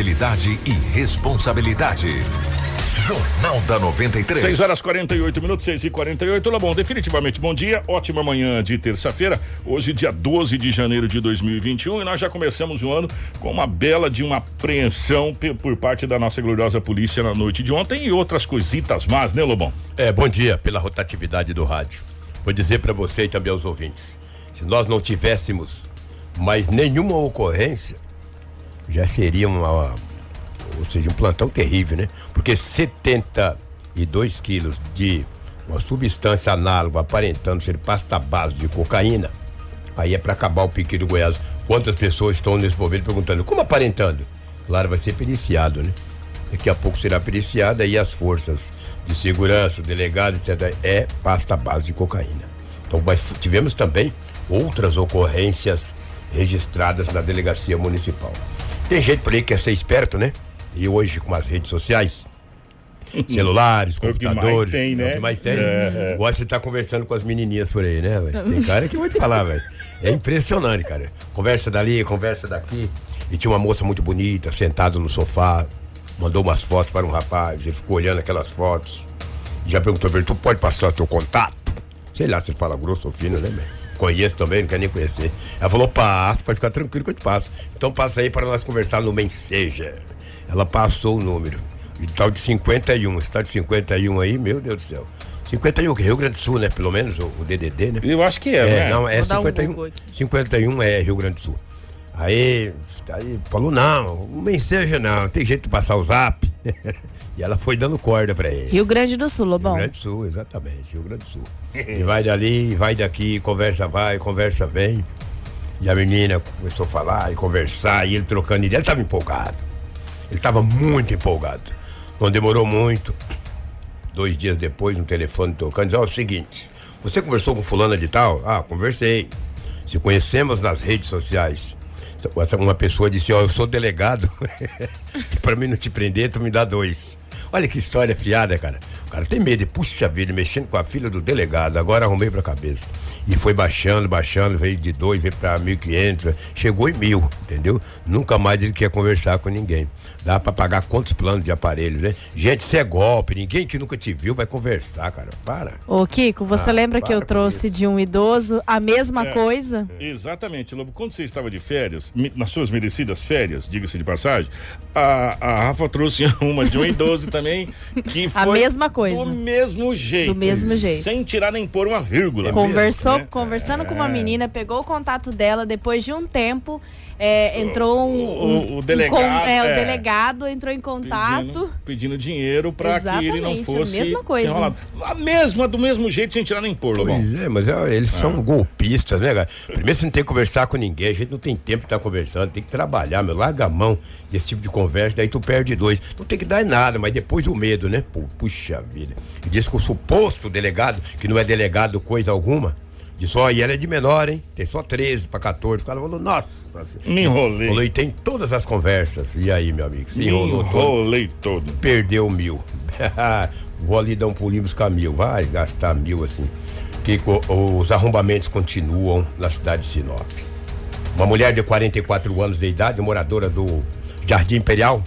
credibilidade e responsabilidade. Jornal da 93. 6 horas 48 minutos, 6 e 48 Bom, definitivamente bom dia, ótima manhã de terça-feira, hoje dia 12 de janeiro de 2021 e nós já começamos o ano com uma bela de uma apreensão por parte da nossa gloriosa polícia na noite de ontem e outras coisitas más, né, Lobão? É, bom dia pela rotatividade do rádio. Vou dizer para você e também aos ouvintes, se nós não tivéssemos mais nenhuma ocorrência, já seria uma, ou seja, um plantão terrível, né? Porque 72 quilos de uma substância análoga aparentando ser pasta base de cocaína, aí é para acabar o pique do Goiás. Quantas pessoas estão nesse momento perguntando, como aparentando? Claro, vai ser periciado, né? Daqui a pouco será periciado aí as forças de segurança, o delegado, etc. É pasta base de cocaína. Então, mas tivemos também outras ocorrências registradas na delegacia municipal. Tem gente por aí que quer ser esperto, né? E hoje com as redes sociais, celulares, computadores. É o que mais tem, né? É o que mais tem. É, é. Gosta de estar conversando com as menininhas por aí, né? Véio? Tem cara que vou te falar, velho. É impressionante, cara. Conversa dali, conversa daqui. E tinha uma moça muito bonita, sentada no sofá, mandou umas fotos para um rapaz, ele ficou olhando aquelas fotos. Já perguntou pra ele, tu pode passar o teu contato? Sei lá se ele fala grosso ou fino, né, velho? Conheço também, não quer nem conhecer. Ela falou, passa, pode ficar tranquilo que eu te passo. Então passa aí para nós conversar no Menseja. Ela passou o número. E tal de 51. Esse tal de 51 aí, meu Deus do céu. 51, que é Rio Grande do Sul, né? Pelo menos o, o DDD, né? Eu acho que é, é né? Não, é 51. Um 51 é Rio Grande do Sul. Aí, aí falou, não, nem seja não, tem jeito de passar o zap. e ela foi dando corda pra ele. Rio Grande do Sul, Lobão. Rio Grande do Sul, exatamente, Rio Grande do Sul. e vai dali, vai daqui, conversa vai, conversa vem. E a menina começou a falar e conversar, e ele trocando ideia, ele tava empolgado. Ele estava muito empolgado. Não demorou muito. Dois dias depois, no telefone tocando, diz: Ó, oh, é o seguinte, você conversou com fulana de tal? Ah, conversei. Se conhecemos nas redes sociais. Uma pessoa disse: Ó, oh, eu sou delegado. para mim não te prender, tu me dá dois. Olha que história fiada, cara. O cara tem medo, puxa vida, mexendo com a filha do delegado. Agora arrumei pra cabeça. E foi baixando, baixando, veio de dois, veio pra mil quinhentos, chegou em mil, entendeu? Nunca mais ele quer conversar com ninguém. Dá pra pagar quantos planos de aparelhos, né? Gente, isso é golpe, ninguém que nunca te viu vai conversar, cara. Para. Ô, Kiko, você ah, lembra que eu trouxe isso. de um idoso a mesma é, coisa? Exatamente, Lobo. Quando você estava de férias, nas suas merecidas férias, diga-se de passagem, a, a Rafa trouxe uma de um idoso também, que foi. A mesma coisa. Do mesmo jeito. Do mesmo jeito. Sem tirar nem pôr uma vírgula. Conversou, mesmo, né? conversando é. com uma é. menina, pegou o contato dela, depois de um tempo é, entrou um, o, o, delegado, um, é, é, o delegado entrou em contato pedindo, pedindo dinheiro para que ele não fosse a mesma coisa. A mesma, do mesmo jeito, sem tirar nem pôr, Pois é, mas é, eles ah. são golpistas, né, cara? Primeiro você não tem que conversar com ninguém, a gente não tem tempo de estar tá conversando, tem que trabalhar, meu, larga a mão desse tipo de conversa, daí tu perde dois. Não tem que dar nada, mas depois o medo, né? puxa vida. E diz que o suposto delegado, que não é delegado coisa alguma, Disse, ó, e ela é de menor, hein? Tem só 13 para 14. O cara falou, nossa. Me enrolei. Falou, e tem todas as conversas. E aí, meu amigo? Se enrolou todo. enrolei todo. Perdeu mil. Vou ali dar um pulinho buscar mil. Vai gastar mil assim. Que os arrombamentos continuam na cidade de Sinop. Uma mulher de 44 anos de idade, moradora do Jardim Imperial,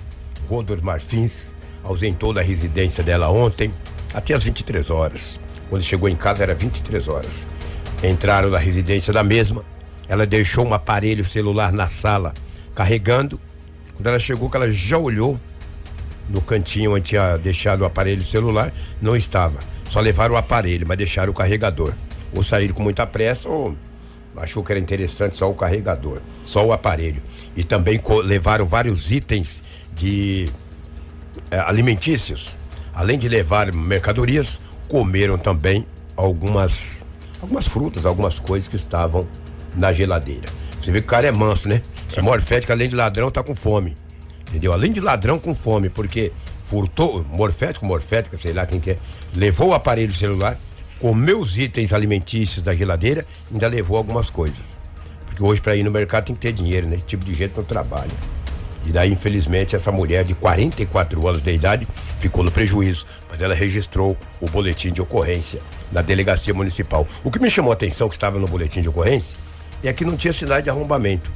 Rua dos Marfins, ausentou da residência dela ontem até as 23 horas. Quando chegou em casa era 23 horas. Entraram na residência da mesma. Ela deixou um aparelho celular na sala, carregando. Quando ela chegou, que ela já olhou no cantinho onde tinha deixado o aparelho celular, não estava. Só levaram o aparelho, mas deixaram o carregador. Ou saíram com muita pressa, ou achou que era interessante só o carregador, só o aparelho. E também levaram vários itens de é, alimentícios. Além de levar mercadorias, comeram também algumas algumas frutas, algumas coisas que estavam na geladeira. Você vê que o cara é manso, né? Esse morfético, além de ladrão, tá com fome. Entendeu? Além de ladrão com fome, porque furtou, morfético, morfética, sei lá quem que é, levou o aparelho celular, comeu os itens alimentícios da geladeira, ainda levou algumas coisas. Porque hoje para ir no mercado tem que ter dinheiro, né? Esse tipo de gente não trabalha. E daí, infelizmente, essa mulher de 44 anos de idade ficou no prejuízo, mas ela registrou o boletim de ocorrência na delegacia municipal. O que me chamou a atenção que estava no boletim de ocorrência é que não tinha sinais de arrombamento.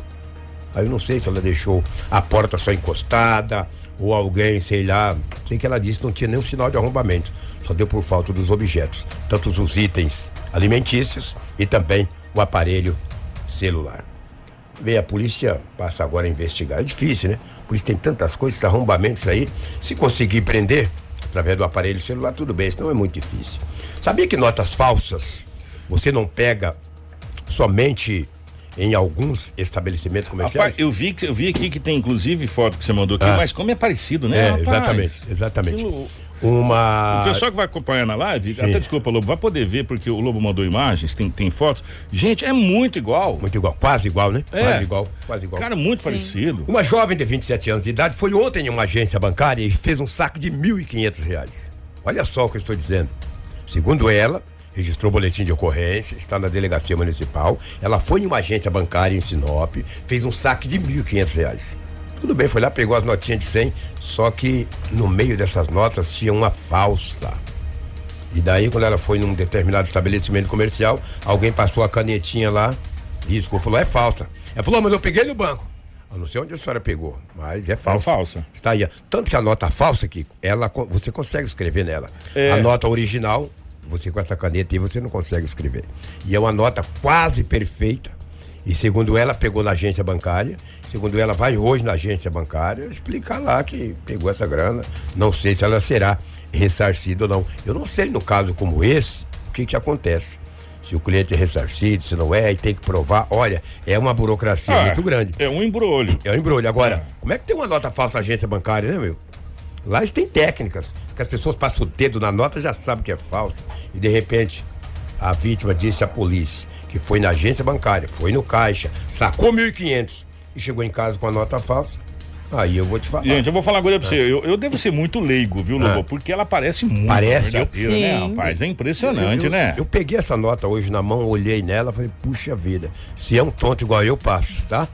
Aí eu não sei se ela deixou a porta só encostada ou alguém, sei lá. Sei que ela disse que não tinha nenhum sinal de arrombamento. Só deu por falta dos objetos, tanto os itens alimentícios e também o aparelho celular. Bem, a polícia passa agora a investigar. É difícil, né? A polícia tem tantas coisas, arrombamentos aí. Se conseguir prender através do aparelho celular, tudo bem, senão é muito difícil. Sabia que notas falsas você não pega somente em alguns estabelecimentos comerciais? Rapaz, eu vi, que, eu vi aqui que tem inclusive foto que você mandou aqui, ah. mas como é parecido, né? É, rapaz? exatamente, exatamente. Aquilo uma. O pessoal que vai acompanhar na live, Sim. até desculpa, Lobo, vai poder ver, porque o Lobo mandou imagens, tem, tem fotos. Gente, é muito igual. Muito igual, quase igual, né? É. Quase igual, quase igual. Cara, muito Sim. parecido. Uma jovem de 27 anos de idade foi ontem em uma agência bancária e fez um saque de R$ 1.500. Olha só o que eu estou dizendo. Segundo ela, registrou boletim de ocorrência, está na delegacia municipal. Ela foi em uma agência bancária em Sinop, fez um saque de R$ 1.500. Tudo bem, foi lá, pegou as notinhas de 100, só que no meio dessas notas tinha uma falsa. E daí, quando ela foi num determinado estabelecimento comercial, alguém passou a canetinha lá, riscou, falou, é falsa. Ela falou, mas eu peguei no banco. Eu não sei onde a senhora pegou, mas é falsa. É falsa. Está aí. Tanto que a nota falsa, Kiko, ela, você consegue escrever nela. É. A nota original, você com essa caneta aí, você não consegue escrever. E é uma nota quase perfeita e segundo ela, pegou na agência bancária. Segundo ela, vai hoje na agência bancária explicar lá que pegou essa grana. Não sei se ela será ressarcida ou não. Eu não sei, no caso como esse, o que, que acontece. Se o cliente é ressarcido, se não é, e tem que provar. Olha, é uma burocracia ah, muito grande. É um embrulho. É um embrulho. Agora, é. como é que tem uma nota falsa na agência bancária, né, meu? Lá eles têm técnicas, que as pessoas passam o dedo na nota já sabem que é falsa. E de repente, a vítima disse à polícia que foi na agência bancária, foi no caixa, sacou 1.500 e chegou em casa com a nota falsa. Aí eu vou te falar. Gente, eu vou falar uma coisa pra você. Eu, eu devo ser muito leigo, viu, Lobo? Ah. Porque ela parece muito parece, verdadeira, eu... né, rapaz? É impressionante, eu, né? Eu peguei essa nota hoje na mão, olhei nela, falei, puxa vida, se é um tonto igual eu, passo, tá?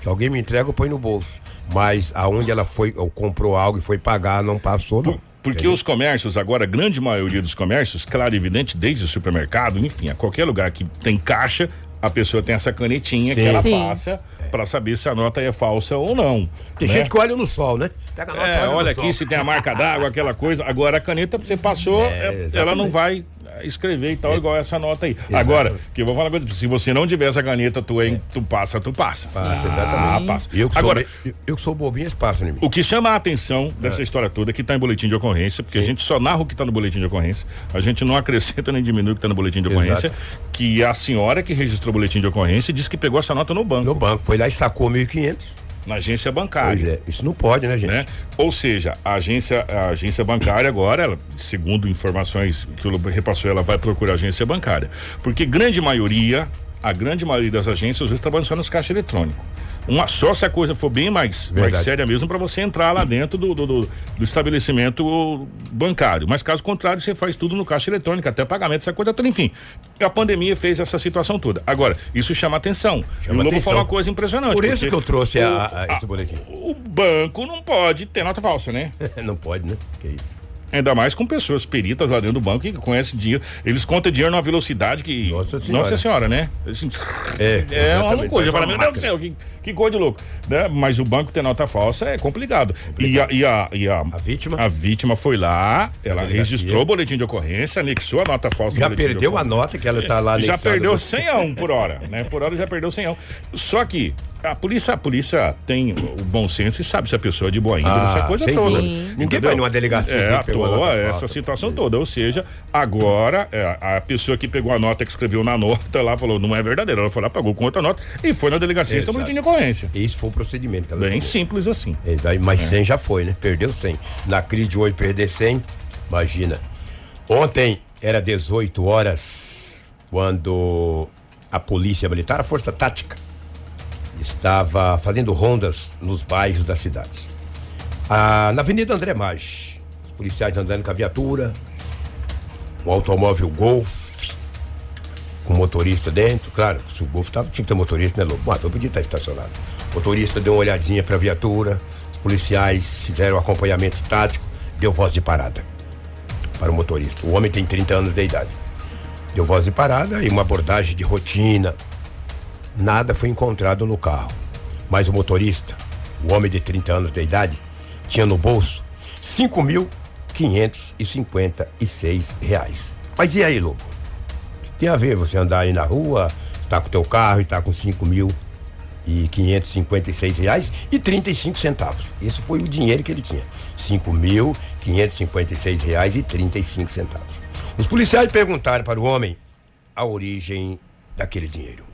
Se alguém me entrega, eu ponho no bolso. Mas aonde ela foi, ou comprou algo e foi pagar, não passou, não. Porque os comércios, agora, a grande maioria dos comércios, claro e evidente, desde o supermercado, enfim, a qualquer lugar que tem caixa, a pessoa tem essa canetinha Sim. que ela Sim. passa para saber se a nota é falsa ou não. Tem né? gente que olha no sol, né? Pega a nota, é, olha, olha aqui sol. se tem a marca d'água, aquela coisa. Agora a caneta você passou, é, é ela não vai escrever e tal, é. igual essa nota aí. Exatamente. Agora, que eu vou falar uma coisa, se você não tiver essa caneta, tu, é. tu passa, tu passa. Passa, exatamente. Ah, passa. Eu que Agora, sou, eu, que sou bobinho, em mim. O que chama a atenção dessa é. história toda, que está em boletim de ocorrência, porque Sim. a gente só narra o que está no boletim de ocorrência, a gente não acrescenta nem diminui o que está no boletim de ocorrência, Exato. que a senhora que registrou o boletim de ocorrência disse que pegou essa nota no banco. No banco, foi lá e sacou 1.500 na agência bancária. Pois é, isso não pode, né, gente? Né? Ou seja, a agência, a agência bancária agora, ela, segundo informações que o repassou, ela vai procurar a agência bancária. Porque grande maioria, a grande maioria das agências, às vezes, trabalham só nos caixas eletrônicos. Uma, só se a coisa for bem mais, mais séria mesmo para você entrar lá dentro do, do, do, do, estabelecimento bancário. Mas caso contrário, você faz tudo no caixa eletrônico, até pagamento, essa coisa toda. Enfim, a pandemia fez essa situação toda. Agora, isso chama atenção. Chama eu vou falar uma coisa impressionante. Por isso que eu trouxe o, a, a, esse boletim. O banco não pode ter nota falsa, né? não pode, né? Que isso. Ainda mais com pessoas peritas lá dentro do banco que conhecem dinheiro. Eles contam dinheiro numa velocidade que. Nossa Senhora. Nossa Senhora, né? Assim, é, é uma coisa. Fala, meu Deus do céu, que, que coisa de louco. Né? Mas o banco ter nota falsa é complicado. complicado. E, a, e, a, e a, a, vítima? A vítima foi lá, ela registrou o boletim de ocorrência, anexou a nota falsa. Já perdeu a nota que ela está lá Já perdeu 100 a 1 por hora, né? Por hora já perdeu 100 a 1. Só que a polícia, a polícia tem o bom senso e sabe se a pessoa é de boa índole, ah, essa coisa toda. Sim. Ninguém vai numa delegacia. É, à toa, essa situação toda. Ou seja, agora é, a pessoa que pegou a nota que escreveu na nota lá falou, não é verdadeira. Ela foi lá, pagou com outra nota e foi na delegacia e tomou de ocorrência. Esse foi o procedimento que ela Bem simples assim. É, mas é. 100 já foi, né? Perdeu 100. Na crise de hoje, perder 100, imagina. Ontem era 18 horas quando a polícia militar, a força tática, estava fazendo rondas nos bairros da cidade. Ah, na Avenida André Maggi, os policiais andando com a viatura, um automóvel Golf, com motorista dentro, claro, se o Golf tava, tinha que ter motorista, né, Lobo? Mas eu podia estar estacionado. O motorista deu uma olhadinha para a viatura, os policiais fizeram o acompanhamento tático, deu voz de parada para o motorista. O homem tem 30 anos de idade. Deu voz de parada e uma abordagem de rotina, nada foi encontrado no carro. Mas o motorista, o homem de 30 anos de idade, tinha no bolso cinco mil quinhentos e cinquenta e seis reais. Mas e aí, Lobo? Tem a ver você andar aí na rua, está com teu carro e está com cinco mil e quinhentos cinquenta e seis reais e trinta e cinco centavos. Esse foi o dinheiro que ele tinha. Cinco mil quinhentos cinquenta e seis reais e trinta e cinco centavos. Os policiais perguntaram para o homem a origem daquele dinheiro.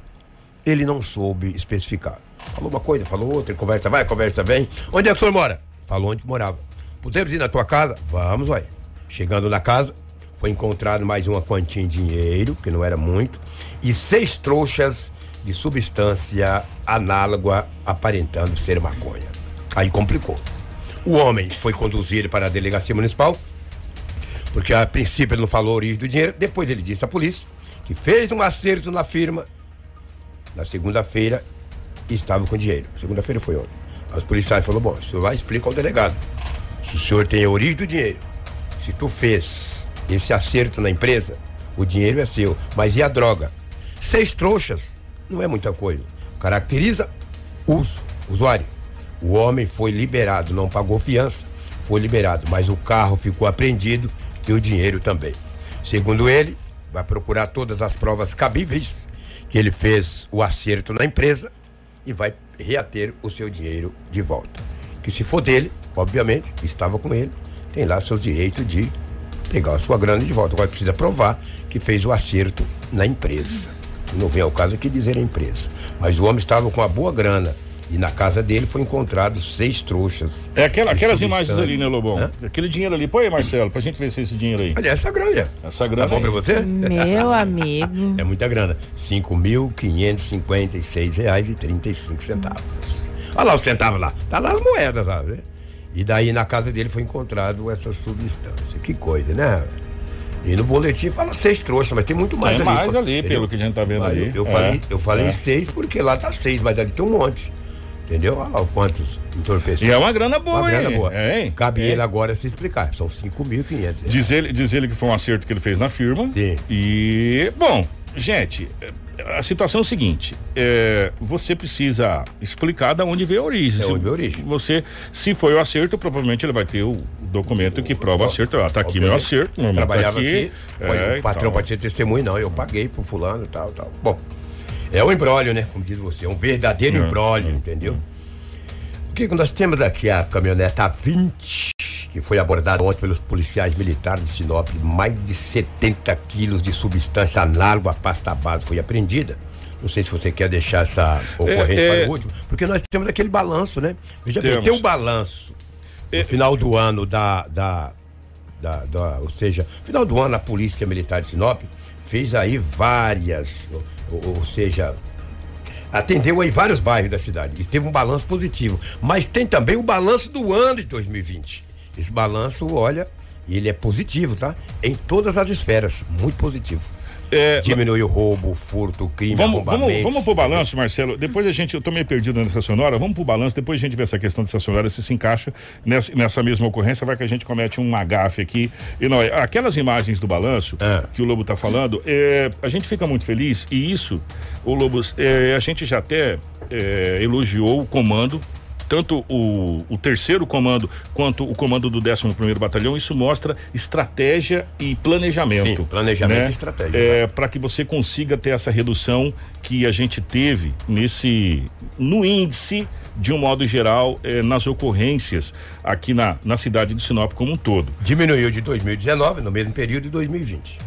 Ele não soube especificar. Falou uma coisa, falou outra, conversa vai, conversa vem. Onde é que o senhor mora? Falou onde morava. Podemos ir na tua casa? Vamos, vai. Chegando na casa, foi encontrado mais uma quantia em dinheiro, que não era muito, e seis trouxas de substância análoga aparentando ser maconha. Aí complicou. O homem foi conduzido para a delegacia municipal, porque a princípio ele não falou a origem do dinheiro, depois ele disse à polícia que fez um acerto na firma. Na segunda-feira estava com dinheiro. Segunda-feira foi ontem. Os policiais falaram, bom, o senhor vai explicar ao delegado. Se o senhor tem a origem do dinheiro, se tu fez esse acerto na empresa, o dinheiro é seu. Mas e a droga? Seis trouxas não é muita coisa. Caracteriza uso, usuário. O homem foi liberado, não pagou fiança, foi liberado, mas o carro ficou apreendido e o dinheiro também. Segundo ele, vai procurar todas as provas cabíveis ele fez o acerto na empresa e vai reater o seu dinheiro de volta. Que se for dele, obviamente, estava com ele, tem lá seus direitos de pegar a sua grana de volta. Agora precisa provar que fez o acerto na empresa. Não vem ao caso aqui dizer a empresa. Mas o homem estava com uma boa grana. E na casa dele foi encontrado seis trouxas. É aquela, aquelas imagens ali, né, Lobão? Hã? Aquele dinheiro ali. Põe aí, Marcelo, pra gente ver se esse dinheiro aí. Olha, essa grana. Essa grana. Tá bom pra você? Meu amigo. É muita grana. Cinco mil quinhentos cinquenta e seis reais e trinta e cinco centavos. Olha lá o centavo lá. Tá lá as moedas, sabe? E daí na casa dele foi encontrado essa substância. Que coisa, né? E no boletim fala seis trouxas, mas tem muito mais tem ali. mais ali, pelo que a gente tá vendo Mas ali. Eu, eu É, falei, eu falei é. seis porque lá tá seis, mas ali tem um monte. Entendeu? Olha lá o quantos entorpecentes. E é uma grana boa, Uma grana hein? boa. É, hein? Cabe É. ele agora se explicar. São 5.500. Diz ele, diz ele que foi um acerto que ele fez na firma. Sim. E, bom, gente, a situação é o seguinte: é, você precisa explicar de onde veio a origem. De onde veio a origem. Você, se foi o acerto, provavelmente ele vai ter o documento que prova o acerto. Ah, tá aqui meu acerto, meu irmão, Trabalhava tá aqui, É, olha, e o patrão tal. pode ser testemunho, não. Eu paguei pro fulano e tal, tal. Bom, é um embrólio, né? Como diz você, é um verdadeiro É, embrólio, entendeu? O que que nós temos aqui? A caminhoneta 20, que foi abordada ontem pelos policiais militares de Sinop, mais de 70 quilos de substância análoga à pasta base foi apreendida. Não sei se você quer deixar essa ocorrência É, é- para o último, porque nós temos aquele balanço, né? Veja bem, tem um balanço no É- final do ano da, da, da, da- ou seja, final do ano a Polícia Militar de Sinop fez aí várias, ou, seja, atendeu aí vários bairros da cidade e teve um balanço positivo, mas tem também o balanço do ano de 2020. Esse balanço, olha, ele é positivo, tá? Em todas as esferas, muito positivo. É, Diminuiu o roubo, o furto, o crime, Vamos, vamos, vamos pro balanço, Marcelo. Depois a gente, eu tô meio perdido nessa sonora, vamos pro balanço, depois a gente vê essa questão dessa sonora, se se encaixa nessa, nessa mesma ocorrência, vai que a gente comete um agafe aqui. E não, aquelas imagens do balanço É. que o Lobo tá falando, é, a gente fica muito feliz e isso, o Lobo, é, a gente já até é, elogiou o comando tanto o, o terceiro comando quanto o comando do 11º Batalhão, isso mostra estratégia e planejamento. Sim, planejamento né? e estratégia, É, para que você consiga ter essa redução que a gente teve nesse no índice de um modo geral eh, nas ocorrências aqui na, na cidade de Sinop como um todo. Diminuiu de 2019 no mesmo período de 2020.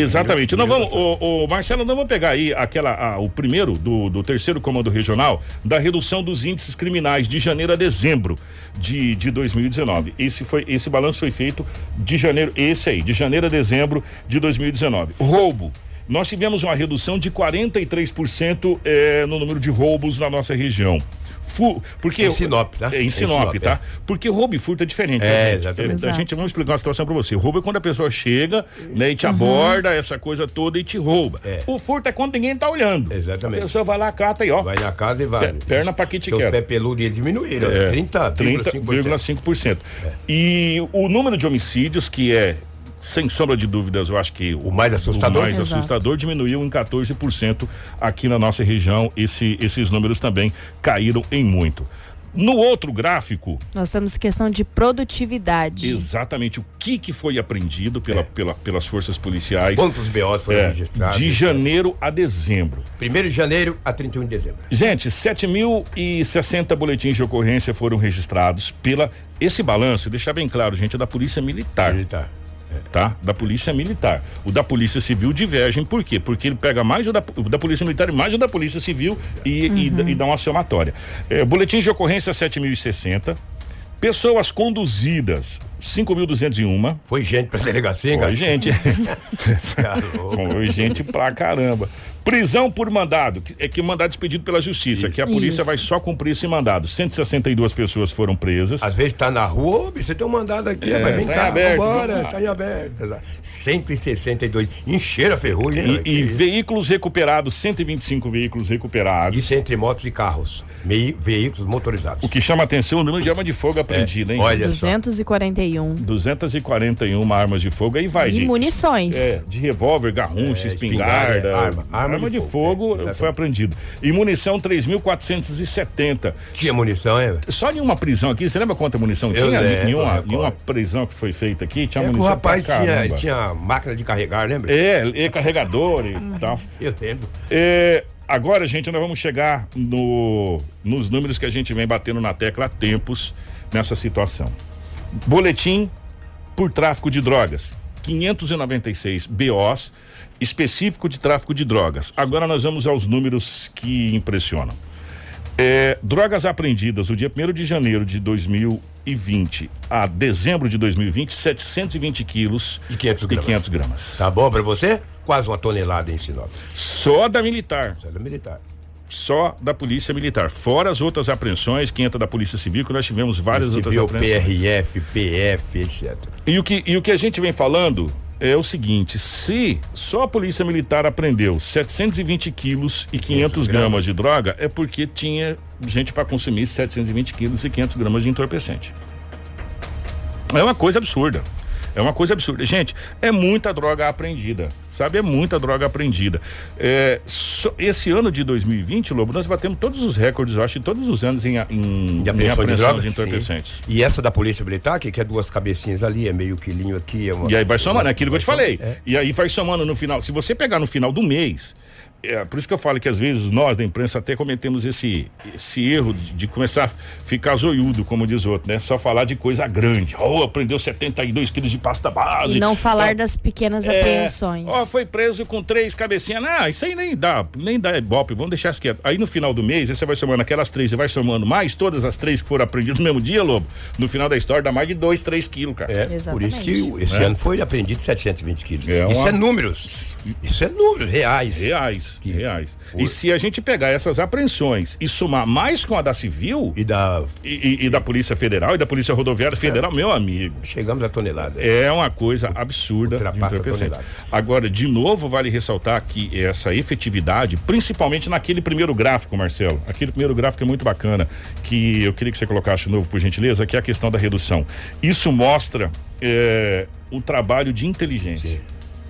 Exatamente. Nós Diminuiu vamos, o, o Marcelo, nós vamos pegar aí aquela, a- o primeiro do, do terceiro comando regional da redução dos índices criminais de janeiro a dezembro de, de 2019. Esse foi, esse balanço foi feito de janeiro, esse aí, de janeiro a dezembro de 2019. Roubo. Nós tivemos uma redução de 43% eh, no número de roubos na nossa região. Fu, porque Em Sinop, tá? É, em Em Sinop, tá? é. Porque roubo e furto é diferente, É, tá, gente? exatamente. A gente vamos explicar uma situação pra você. Roubo é quando a pessoa chega, né, e te aborda, essa coisa toda e te rouba. É. O furto é quando ninguém tá olhando. Exatamente. A pessoa vai lá, cata e ó. Vai na casa e vai. Pe- perna pra que te Teus quero. pés peludos eles diminuíram. É, 30,5%. 30,5%. E o número de homicídios, que é sem sombra de dúvidas, eu acho que o mais assustador, o mais Exato. assustador diminuiu em 14% aqui na nossa região. Esse, esses números também caíram em muito. No outro gráfico, Nós temos questão de produtividade. exatamente o que, que foi apreendido pela, pela- pelas forças policiais Quantos BOs foram é, registrados? de janeiro a dezembro. 1 de janeiro a 31 de dezembro. Gente, 7.060 boletins de ocorrência foram registrados pela. Esse balanço, deixar bem claro, gente, é da Polícia Militar. Militar. Tá? Da polícia militar. O da polícia civil divergem, por quê? Porque ele pega mais o da, o da polícia militar e mais o da polícia civil e, e dá- e dá uma somatória. É, boletins de ocorrência 7.060. Pessoas conduzidas, 5.201. Foi gente pra delegacia, hein, Foi cara? gente. Tá. Foi gente pra caramba. Prisão por mandado, que- é que mandado expedido pela justiça, que a polícia Isso. vai só cumprir esse mandado. 162 pessoas foram presas. Às vezes tá na rua, ô, você tem um mandado aqui, É, mas vem tá em cá, aberto, vambora, tá em aberto. Exato. 162. Encheram a ferrugem. E, e veículos recuperados, 125 veículos recuperados. Isso entre motos e carros. Mei- veículos motorizados. O que chama atenção é o número de arma de fogo apreendida, hein? olha só. 241. 241 armas de fogo. Aí vai E de, munições. é, de revólver, garruncha, É, espingarda. espingarda, arma- arma de, de fogo, fogo, é, foi apreendido. E munição 3.470. Tinha munição, é? Só em uma prisão aqui, você lembra quanta munição Eu tinha? lembro, em, uma, eu em recordo. uma prisão que foi feita aqui, tinha É que o munição rapaz tinha, tinha máquina de carregar, lembra? É, e carregador e tal. Eu lembro. É, agora, gente, nós vamos chegar no, nos números que a gente vem batendo na tecla há tempos nessa situação. Boletim por tráfico de drogas. 596 BOs específico de tráfico de drogas. Agora nós vamos aos números que impressionam. É, drogas apreendidas no dia 1 de janeiro de 2020 a dezembro de 2020, 720 quilos E 500 e gramas. 500 gramas. Tá bom pra você? Quase uma tonelada em Sinop. Só da militar. É da militar. Só da Polícia Militar. Fora as outras apreensões que entra da Polícia Civil, que nós tivemos várias outras Civil, apreensões. PRF, PF, etc. E o, que, e o que a gente vem falando é o seguinte: se só a Polícia Militar apreendeu 720 quilos e 500 gramas de droga, é porque tinha gente para consumir 720 quilos e 500 gramas de entorpecente. É uma coisa absurda. É uma coisa absurda. Gente, é muita droga apreendida. Sabe? É muita droga apreendida. É, só- esse ano de 2020, Lobo, nós batemos todos os recordes, eu acho, de todos os anos em, em, De em apreensão de apreensão de entorpecentes. E essa da Polícia Militar, que que é duas cabecinhas ali, é meio quilinho aqui. É uma, E aí vai somando, é aquilo que eu te falei. É. E aí vai somando no final. Se você pegar no final do mês, é por isso que eu falo que às vezes nós da imprensa até cometemos esse, esse erro de, de começar a ficar zoiudo, como diz outro, né? Só falar de coisa grande. Oh, aprendeu 72 quilos de pasta base. E não falar das pequenas É, apreensões. Ó, foi preso com três cabecinhas. Não, isso aí nem dá, nem dá ibope, vamos deixar isso quieto. Aí no final do mês, você vai somando aquelas três e vai somando mais todas as três que foram apreendidas no mesmo dia, Lobo. No final da história dá mais de dois, três quilos, cara. É, por isso que Exatamente. esse É. ano foi apreendido 720 quilos. É Isso uma- é números. Isso é números reais. Reais, Que- reais. Foi. E se a gente pegar essas apreensões e somar mais com a da Civil E da. e, e- e da Polícia Federal e da Polícia Rodoviária Federal, meu amigo, Chegamos à tonelada. é uma coisa absurda de a tonelada. Agora, de novo, vale ressaltar que essa efetividade, principalmente naquele primeiro gráfico, Marcelo, aquele primeiro gráfico é muito bacana, que eu queria que você colocasse de novo, por gentileza, que é a questão da redução. Isso mostra é, um trabalho de inteligência,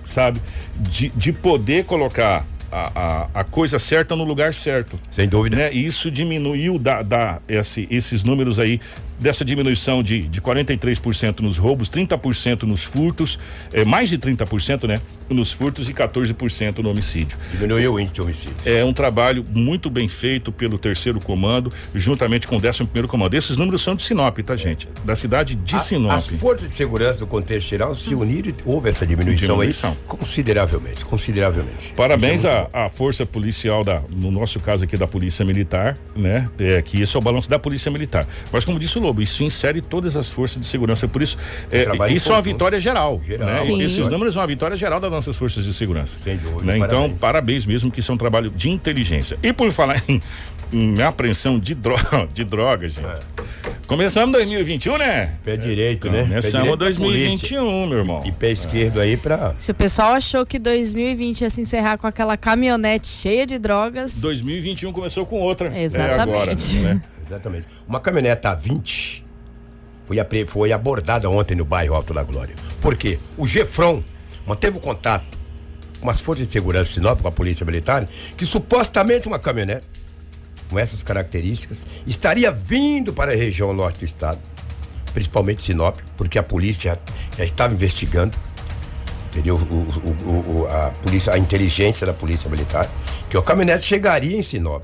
sabe? De, de poder colocar a, a, a coisa certa no lugar certo Sem dúvida. né? E isso diminuiu da, da- esse- esses números aí dessa diminuição de, de 43% nos roubos, 30% nos furtos, é, mais de 30%, né? Nos furtos e 14% no homicídio. Diminuiu o índice de homicídio. É um trabalho muito bem feito pelo terceiro comando, juntamente com o décimo primeiro comando. Esses números são de Sinop, tá, gente? Da cidade de A- Sinop. As forças de segurança do contexto geral se uniram e houve essa diminuição, Diminuição. aí consideravelmente, consideravelmente. Parabéns é à, à força policial da, no nosso caso aqui da Polícia Militar, né? É, que esse é o balanço da Polícia Militar. Mas como disse o Lobo, isso insere todas as forças de segurança. Por isso, é, isso é uma vitória geral. Geral. né? Sim. Esses números são uma vitória geral das nossas forças de segurança. Sem dúvida, né? Então, parabéns. parabéns mesmo que isso é um trabalho de inteligência. E por falar em, em apreensão de, dro de drogas, gente. Começamos 2021, né? Pé direito, né? Pé Começamos direito da 2021, meu irmão. E pé esquerdo aí pra. Se o pessoal achou que 2020 ia se encerrar com aquela caminhonete cheia de drogas, 2021 começou com outra. Exatamente. É agora, né? Exatamente. Uma caminhonete a 20 foi, foi abordada ontem no bairro Alto da Glória. Por quê? O Gefron manteve o contato com as forças de segurança de Sinop, com a polícia militar, que supostamente uma caminhonete com essas características estaria vindo para a região norte do estado, principalmente Sinop, porque a polícia já, já estava investigando, entendeu? O, o, o, a polícia, a inteligência da polícia militar, que o caminhonete chegaria em Sinop.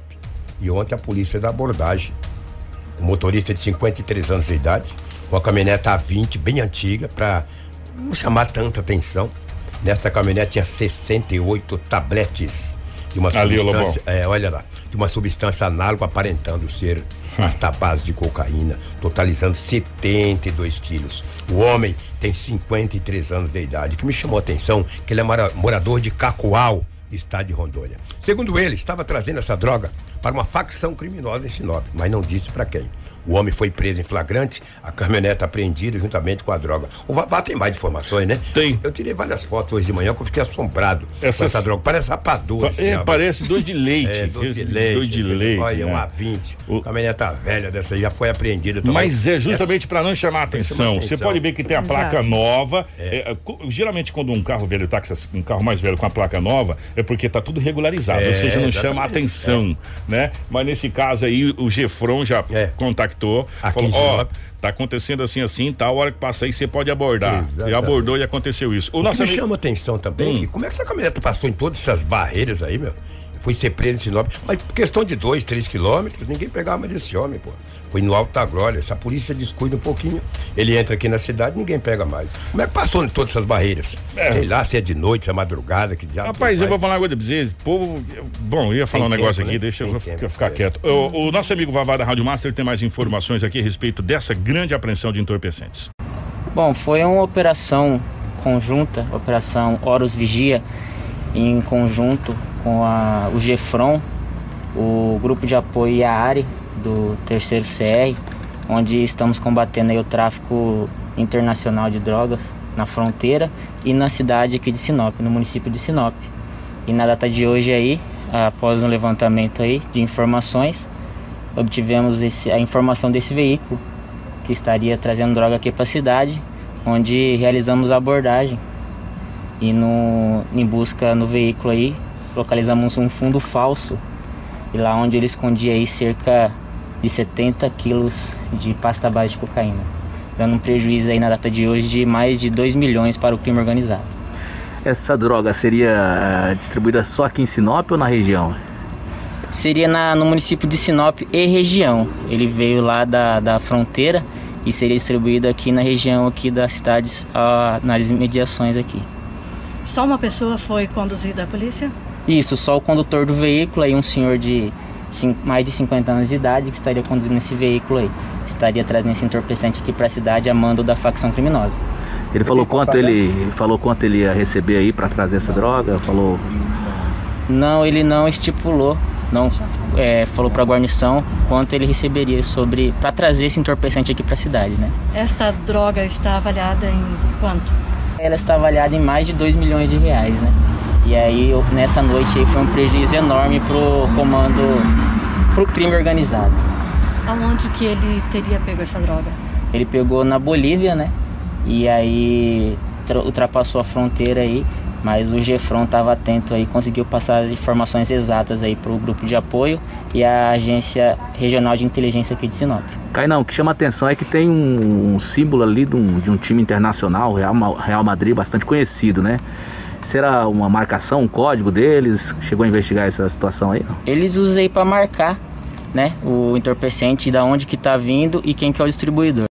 E ontem a polícia da abordagem, o motorista de 53 anos de idade, com a caminhonete A20 bem antiga, para não chamar tanta atenção. Nesta caminhonete tinha 68 tabletes de uma Ali, substância, é, olha lá, de uma substância análoga aparentando ser pasta base de cocaína, totalizando 72 quilos. O homem tem 53 anos de idade. O que me chamou a atenção que ele é morador de Cacoal, estado de Rondônia. Segundo ele, estava trazendo essa droga para uma facção criminosa em Sinop, mas não disse para quem. O homem foi preso em flagrante, a caminhonete apreendida juntamente com a droga. O Vavá tem mais informações, né? Tem. Eu tirei várias fotos hoje de manhã que eu fiquei assombrado Essas... com essa droga. Parece rapadura. É, parece dois de leite. É, dois de leite. Dois de leite. Olha, né? um A20. O... Caminhoneta velha dessa aí já foi apreendida também. Mas é justamente Essa... para não chamar atenção. Você pode ver que tem a placa Exato. nova. É. É, geralmente, quando um carro velho táxi, um carro mais velho com a placa nova, é porque tá tudo regularizado. ou seja, não chama atenção, né? Mas nesse caso aí, o Gefron já contactou. Aqui falou, ó, oh, tá acontecendo assim, assim, tal, tá, a hora que passa aí você pode abordar. Exatamente. E abordou e aconteceu isso. O, o nosso que me amigo... chama atenção também, hum. como é que essa caminhonete passou em todas essas barreiras aí, meu? Foi ser preso em Sinop, mas questão de dois, três quilômetros, ninguém pegava mais desse homem, pô. Foi no Alto da Glória, se a polícia descuida um pouquinho, ele entra aqui na cidade, ninguém pega mais. Como é que passou em todas essas barreiras? É. Sei lá, se é de noite, se é madrugada, que já. Rapaz, eu vou falar uma coisa pra vocês, povo. Bom, eu ia falar tem um negócio tempo, aqui, né? deixa tem eu tempo, ficar é. quieto. O, o, nosso amigo Vavá da Rádio Master tem mais informações aqui a respeito dessa grande apreensão de entorpecentes. Bom, foi uma operação conjunta, operação Horus Vigia, em conjunto com a, o GEFRON, o grupo de apoio e a ARE do terceiro CR, onde estamos combatendo o tráfico internacional de drogas na fronteira e na cidade aqui de Sinop, no município de Sinop. E na data de hoje aí, após um levantamento aí de informações, obtivemos esse, a informação desse veículo que estaria trazendo droga aqui para a cidade, onde realizamos a abordagem e no, em busca no veículo aí localizamos um fundo falso e lá onde ele escondia aí cerca de 70 quilos de pasta base de cocaína, dando um prejuízo aí na data de hoje de mais de 2 milhões para o crime organizado. Essa droga seria uh, distribuída só aqui em Sinop ou na região? Seria na, no município de Sinop e região. Ele veio lá da, da fronteira e seria distribuído aqui na região aqui das cidades, uh, nas imediações aqui. Só uma pessoa foi conduzida à polícia? Isso, só o condutor do veículo e um senhor de mais de 50 anos de idade que estaria conduzindo esse veículo aí. Estaria trazendo esse entorpecente aqui para a cidade a mando da facção criminosa. Ele falou quanto ele falou quanto ele ia receber aí para trazer essa droga? Falou Não, ele não estipulou, não é, falou para a guarnição quanto ele receberia sobre para trazer esse entorpecente aqui para a cidade, né? Esta droga está avaliada em quanto? Ela está avaliada em mais de 2 milhões de reais, né? E aí nessa noite aí foi um prejuízo enorme pro comando, pro crime organizado. Aonde que ele teria pego essa droga? Ele pegou na Bolívia, né? E aí ultrapassou a fronteira aí, mas o Gefron estava atento aí, conseguiu passar as informações exatas aí pro grupo de apoio e a agência regional de inteligência aqui de Sinop. Cainão, o que chama atenção é que tem um, um símbolo ali de um, de um time internacional, Real, Real Madrid, bastante conhecido, né? Será uma marcação, um código deles? Chegou a investigar essa situação aí? Não? Eles usam aí para marcar, né, o entorpecente, da onde que tá vindo e quem que é o distribuidor.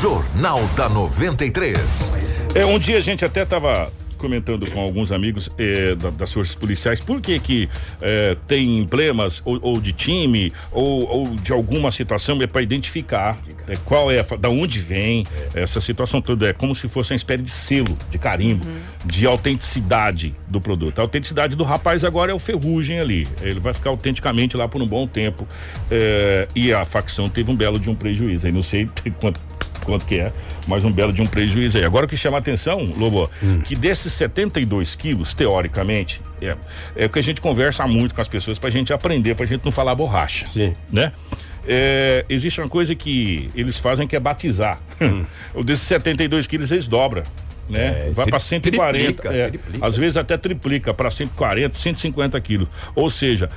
Jornal da 93. É, um dia a gente até tava comentando com alguns amigos eh, da, das forças policiais por que que eh, tem emblemas ou, ou, de time ou, ou, de alguma situação é para identificar eh, qual é, da onde vem essa situação toda é como se fosse uma espécie de selo, de carimbo, uhum. de autenticidade do produto. A autenticidade do rapaz agora é o ferrugem ali. Ele vai ficar autenticamente lá por um bom tempo e a facção teve um belo de um prejuízo. Aí não sei quanto quanto que é, mas um belo de um prejuízo aí. Agora o que chama a atenção, Lobo, hum. que desses 72 quilos, teoricamente, é, é o que a gente conversa muito com as pessoas pra gente aprender, pra gente não falar borracha. Sim. Né? É, existe uma coisa que eles fazem que é batizar. o desses 72 quilos eles dobram. Né? É, Vai para 140. triplica, é, triplica. Às vezes até triplica para 140, 150 quilos. Ou seja,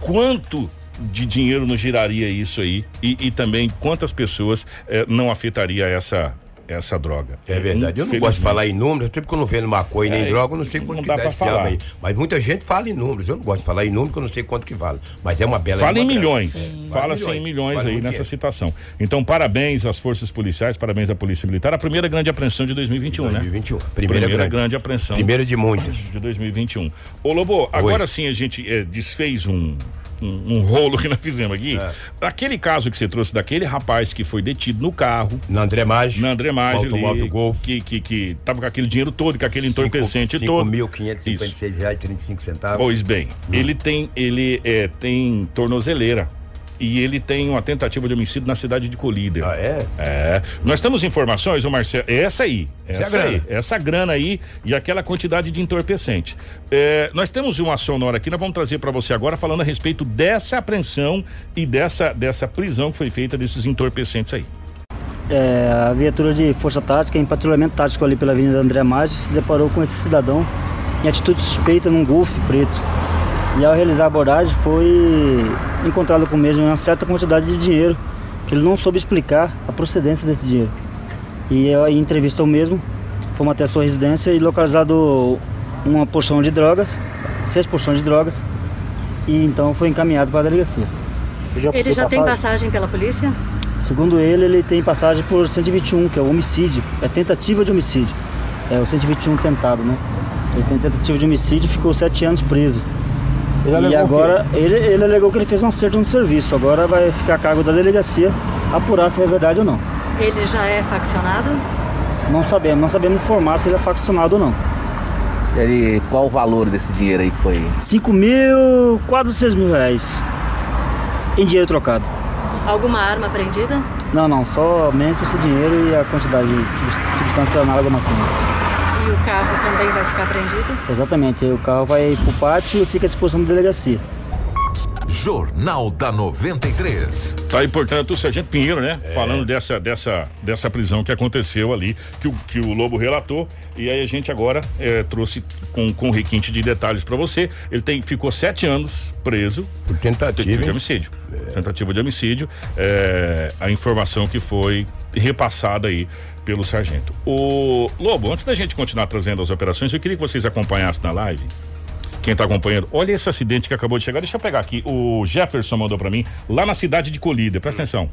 quanto de dinheiro não giraria isso aí? E, e também quantas pessoas eh, não afetaria essa, essa droga? É verdade. Eu não gosto de falar em números, sempre que eu não vendo maconha nem É, droga, eu não sei quanto não que dá diabo falar. aí. Mas muita gente fala em números. Eu não gosto de falar em números, eu não sei quanto que vale. Mas é uma bela Fala em milhões. Sim. Fala-se em milhões Vale aí nessa situação. Então, parabéns às forças policiais, parabéns à Polícia Militar. A primeira grande apreensão de 2021, né? 2021. Primeira, grande. grande. apreensão Primeira de muitas. de 2021. Ô Lobo, agora sim a gente eh, desfez um, um, um rolo que nós fizemos aqui. É. Aquele caso que você trouxe daquele rapaz que foi detido no carro, Na André Maggi. na André Maggi automóvel ali, Golf. que, que, que tava com aquele dinheiro todo, com aquele entorpecente Cinco todo. mil Isso. quinhentos e cinquenta e seis reais e trinta e cinco centavos. Pois bem, ele tem ele é, tem tornozeleira e ele tem uma tentativa de homicídio na cidade de Colíder. Ah, é? É. Nós temos informações, o Marcelo, é essa aí, Essa é essa aí, grana. essa grana aí e aquela quantidade de entorpecente. É, nós temos uma sonora aqui, nós vamos trazer para você agora falando a respeito dessa apreensão e dessa dessa prisão que foi feita desses entorpecentes aí. É, a viatura de força tática, em patrulhamento tático ali pela Avenida André Maggi, se deparou com esse cidadão em atitude suspeita num Golf preto. E ao realizar a abordagem foi encontrado com o mesmo uma certa quantidade de dinheiro, que ele não soube explicar a procedência desse dinheiro. E aí, ao mesmo, fomos até a sua residência e localizado uma porção de drogas, seis porções de drogas, e então foi encaminhado para a delegacia. Eu Ele já tem passagem. passagem pela polícia? Segundo ele, ele tem passagem por 121, que é o homicídio, é tentativa de homicídio. É o 121 tentado, né? Ele tem tentativa de homicídio e ficou sete anos preso. E agora, ele, ele alegou que ele fez um acerto no serviço. Agora vai ficar a cargo da delegacia apurar se é verdade ou não. Ele já é faccionado? Não sabemos, não sabemos informar se ele é faccionado ou não. Ele, qual o valor desse dinheiro aí que foi? 5 mil, quase 6 mil reais em dinheiro trocado. Alguma arma apreendida? Não, não, somente esse dinheiro e a quantidade de subs- substância análoga à maconha. E o carro também vai ficar apreendido? Exatamente, o carro vai pro pátio e fica à disposição da delegacia. Jornal da 93. Tá aí, portanto, o Sargento Pinheiro, né? Falando dessa, dessa, dessa prisão que aconteceu ali, que o, que o Lobo relatou. E aí a gente agora eh, trouxe com, com requinte de detalhes para você. Ele tem, ficou sete anos preso Por tentativa. tentativa de homicídio. Tentativa de homicídio. É, a informação que foi repassada aí pelo sargento. O Lobo, antes da gente continuar trazendo as operações, eu queria que vocês acompanhassem na live. Quem tá acompanhando, olha esse acidente que acabou de chegar. Deixa eu pegar aqui. O Jefferson mandou para mim, lá na cidade de Colíder. Presta atenção.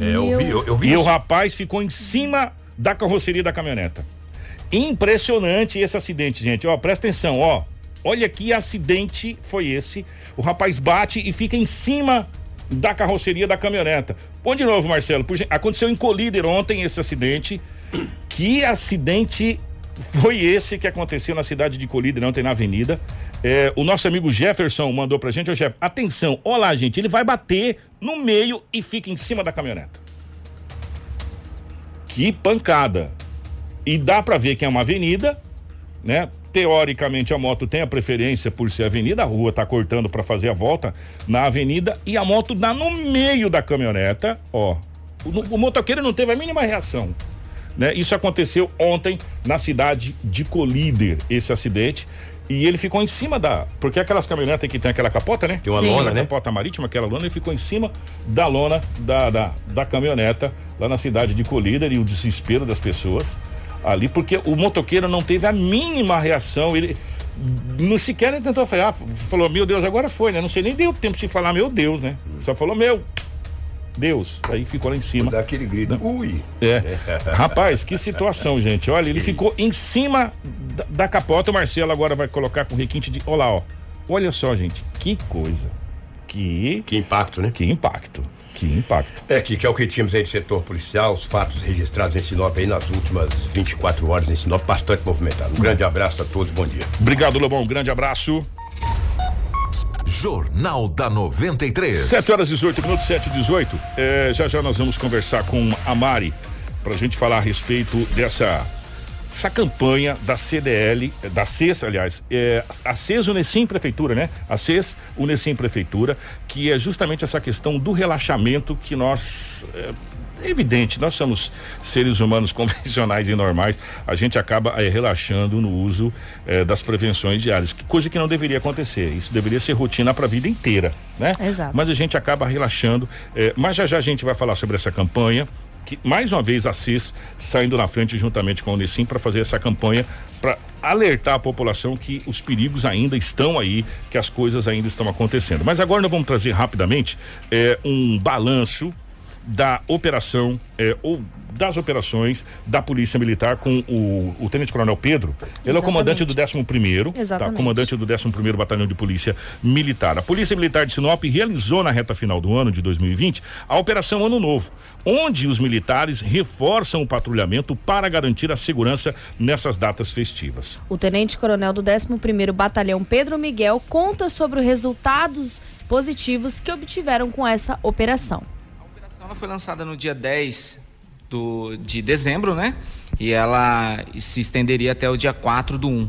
É, eu vi, eu, eu vi E o isso. rapaz ficou em cima da carroceria da caminhoneta. Impressionante esse acidente, gente. Ó, presta atenção, ó. Olha que acidente foi esse. O rapaz bate e fica em cima da carroceria da caminhoneta. Põe de novo, Marcelo. Aconteceu em Colíder ontem esse acidente. Que acidente foi esse que aconteceu na cidade de Colíder ontem na avenida? É, o nosso amigo Jefferson mandou pra gente, ô Jeff, atenção, olha lá, gente, ele vai bater no meio e fica em cima da caminhoneta. Que pancada. E dá pra ver que é uma avenida, né? Teoricamente a moto tem a preferência por ser avenida, a rua tá cortando pra fazer a volta na avenida e a moto dá no meio da caminhoneta, ó. O, o motoqueiro não teve a mínima reação. Né? Isso aconteceu ontem na cidade de Colíder, esse acidente. E ele ficou em cima da. Porque aquelas caminhonetas que tem aquela capota, né? Tem uma Sim. lona, né? Capota marítima, aquela lona, ele ficou em cima da lona da, da, da caminhoneta lá na cidade de Colíder e o desespero das pessoas ali, porque o motoqueiro não teve a mínima reação. Ele não sequer tentou falar, falou, meu Deus, agora foi, né? Não sei nem deu tempo de falar, meu Deus, né? Só falou, meu Deus. Aí ficou lá em cima. Dá aquele grito. Ui! É. Rapaz, que situação, gente. Olha, ele ficou em cima da, da capota. O Marcelo agora vai colocar com requinte de. Olha lá, ó. Olha só, gente. Que coisa. Que. Que impacto, né? Que impacto. Que impacto. É, que, que é o que tínhamos aí do setor policial, os fatos registrados em Sinop aí nas últimas 24 horas em Sinop, bastante movimentado. Um grande abraço a todos, bom dia. Obrigado, Lobão. Um grande abraço. Jornal da 93. 7 horas e 18 minutos, 7 e 18. É, já já nós vamos conversar com a Mari pra gente falar a respeito dessa essa campanha da CDL, da CES, aliás, é, a CES Unesim Prefeitura, né? A CES Unesim Prefeitura, que é justamente essa questão do relaxamento que nós. É, é evidente, nós somos seres humanos convencionais e normais, a gente acaba é, relaxando no uso é, das prevenções diárias, que coisa que não deveria acontecer. Isso deveria ser rotina para a vida inteira, né? Exato. Mas a gente acaba relaxando. É, mas já já a gente vai falar sobre essa campanha. Que, mais uma vez a CIS saindo na frente juntamente com a Unicim para fazer essa campanha para alertar a população que os perigos ainda estão aí, que as coisas ainda estão acontecendo. Mas agora nós vamos trazer rapidamente um balanço da operação eh, ou das operações da Polícia Militar com o, o Tenente Coronel Pedro. Ele Exatamente. é o comandante do 11 primeiro, tá? comandante do 11 primeiro Batalhão de Polícia Militar. A Polícia Militar de Sinop realizou na reta final do ano de 2020 a Operação Ano Novo, onde os militares reforçam o patrulhamento para garantir a segurança nessas datas festivas. O Tenente Coronel do 11 primeiro Batalhão Pedro Miguel conta sobre os resultados positivos que obtiveram com essa operação. Ela foi lançada no dia 10 do, de dezembro, né? E ela se estenderia até o dia 4 do 1.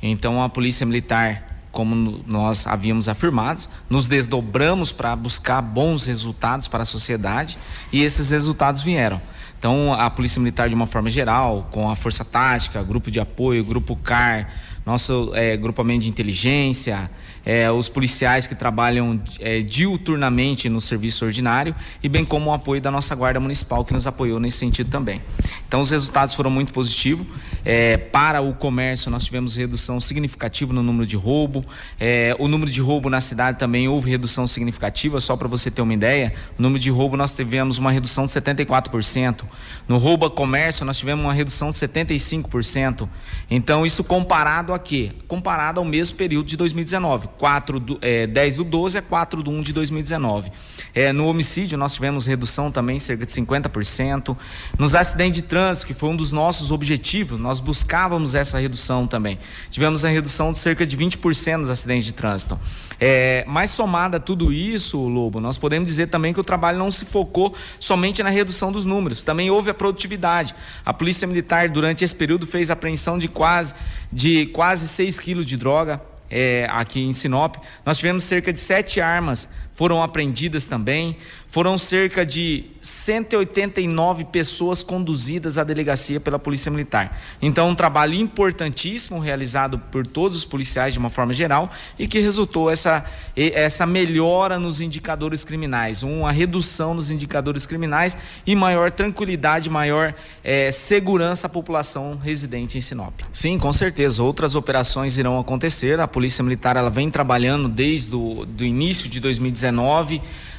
Então a Polícia Militar, como nós havíamos afirmado, nos desdobramos para buscar bons resultados para a sociedade e esses resultados vieram. Então, a Polícia Militar, de uma forma geral, com a Força Tática, Grupo de Apoio, Grupo CAR, nosso é, grupamento de inteligência, é, os policiais que trabalham é, diuturnamente no serviço ordinário e bem como o apoio da nossa Guarda Municipal que nos apoiou nesse sentido também. Então os resultados foram muito positivos. É, para o comércio nós tivemos redução significativa no número de roubo. É, o número de roubo na cidade também houve redução significativa. Só para você ter uma ideia, o número de roubo nós tivemos uma redução de 74%. No roubo a comércio nós tivemos uma redução de 75%. Então isso comparado a quê? Comparado ao mesmo período de 2019. 4 do, é, 10 do 12 a 4 do 1 de 2019. É, no homicídio, nós tivemos redução também, cerca de 50%. Nos acidentes de trânsito, que foi um dos nossos objetivos, nós buscávamos essa redução também. Tivemos a redução de cerca de 20% nos acidentes de trânsito. É, mas somada a tudo isso, Lobo, nós podemos dizer também que o trabalho não se focou somente na redução dos números, também houve a produtividade. A Polícia Militar, durante esse período, fez apreensão de quase, de quase 6 quilos de droga, é, aqui em Sinop. Nós tivemos cerca de sete armas foram apreendidas também. Foram cerca de 189 pessoas conduzidas à delegacia pela Polícia Militar. Então, um trabalho importantíssimo realizado por todos os policiais de uma forma geral e que resultou essa, essa melhora nos indicadores criminais, uma redução nos indicadores criminais e maior tranquilidade, maior é, segurança à população residente em Sinop. Sim, com certeza. Outras operações irão acontecer. A Polícia Militar ela vem trabalhando desde o do início de 2019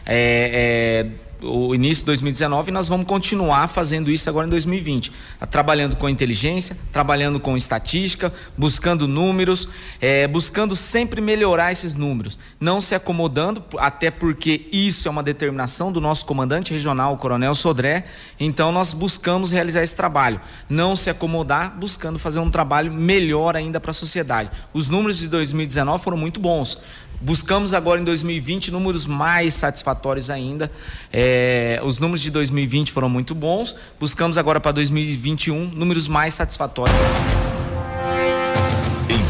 é, é, o início de 2019 e nós vamos continuar fazendo isso agora em 2020, trabalhando com inteligência, trabalhando com estatística, buscando números, é, buscando sempre melhorar esses números, não se acomodando, até porque isso é uma determinação do nosso comandante regional, o Coronel Sodré. Então nós buscamos realizar esse trabalho, não se acomodar, buscando fazer um trabalho melhor ainda para a sociedade. Os números de 2019 foram muito bons. Buscamos agora em 2020 números mais satisfatórios ainda. É, os números de 2020 foram muito bons. Buscamos agora para 2021 números mais satisfatórios.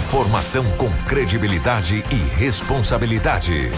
Informação com credibilidade e responsabilidade.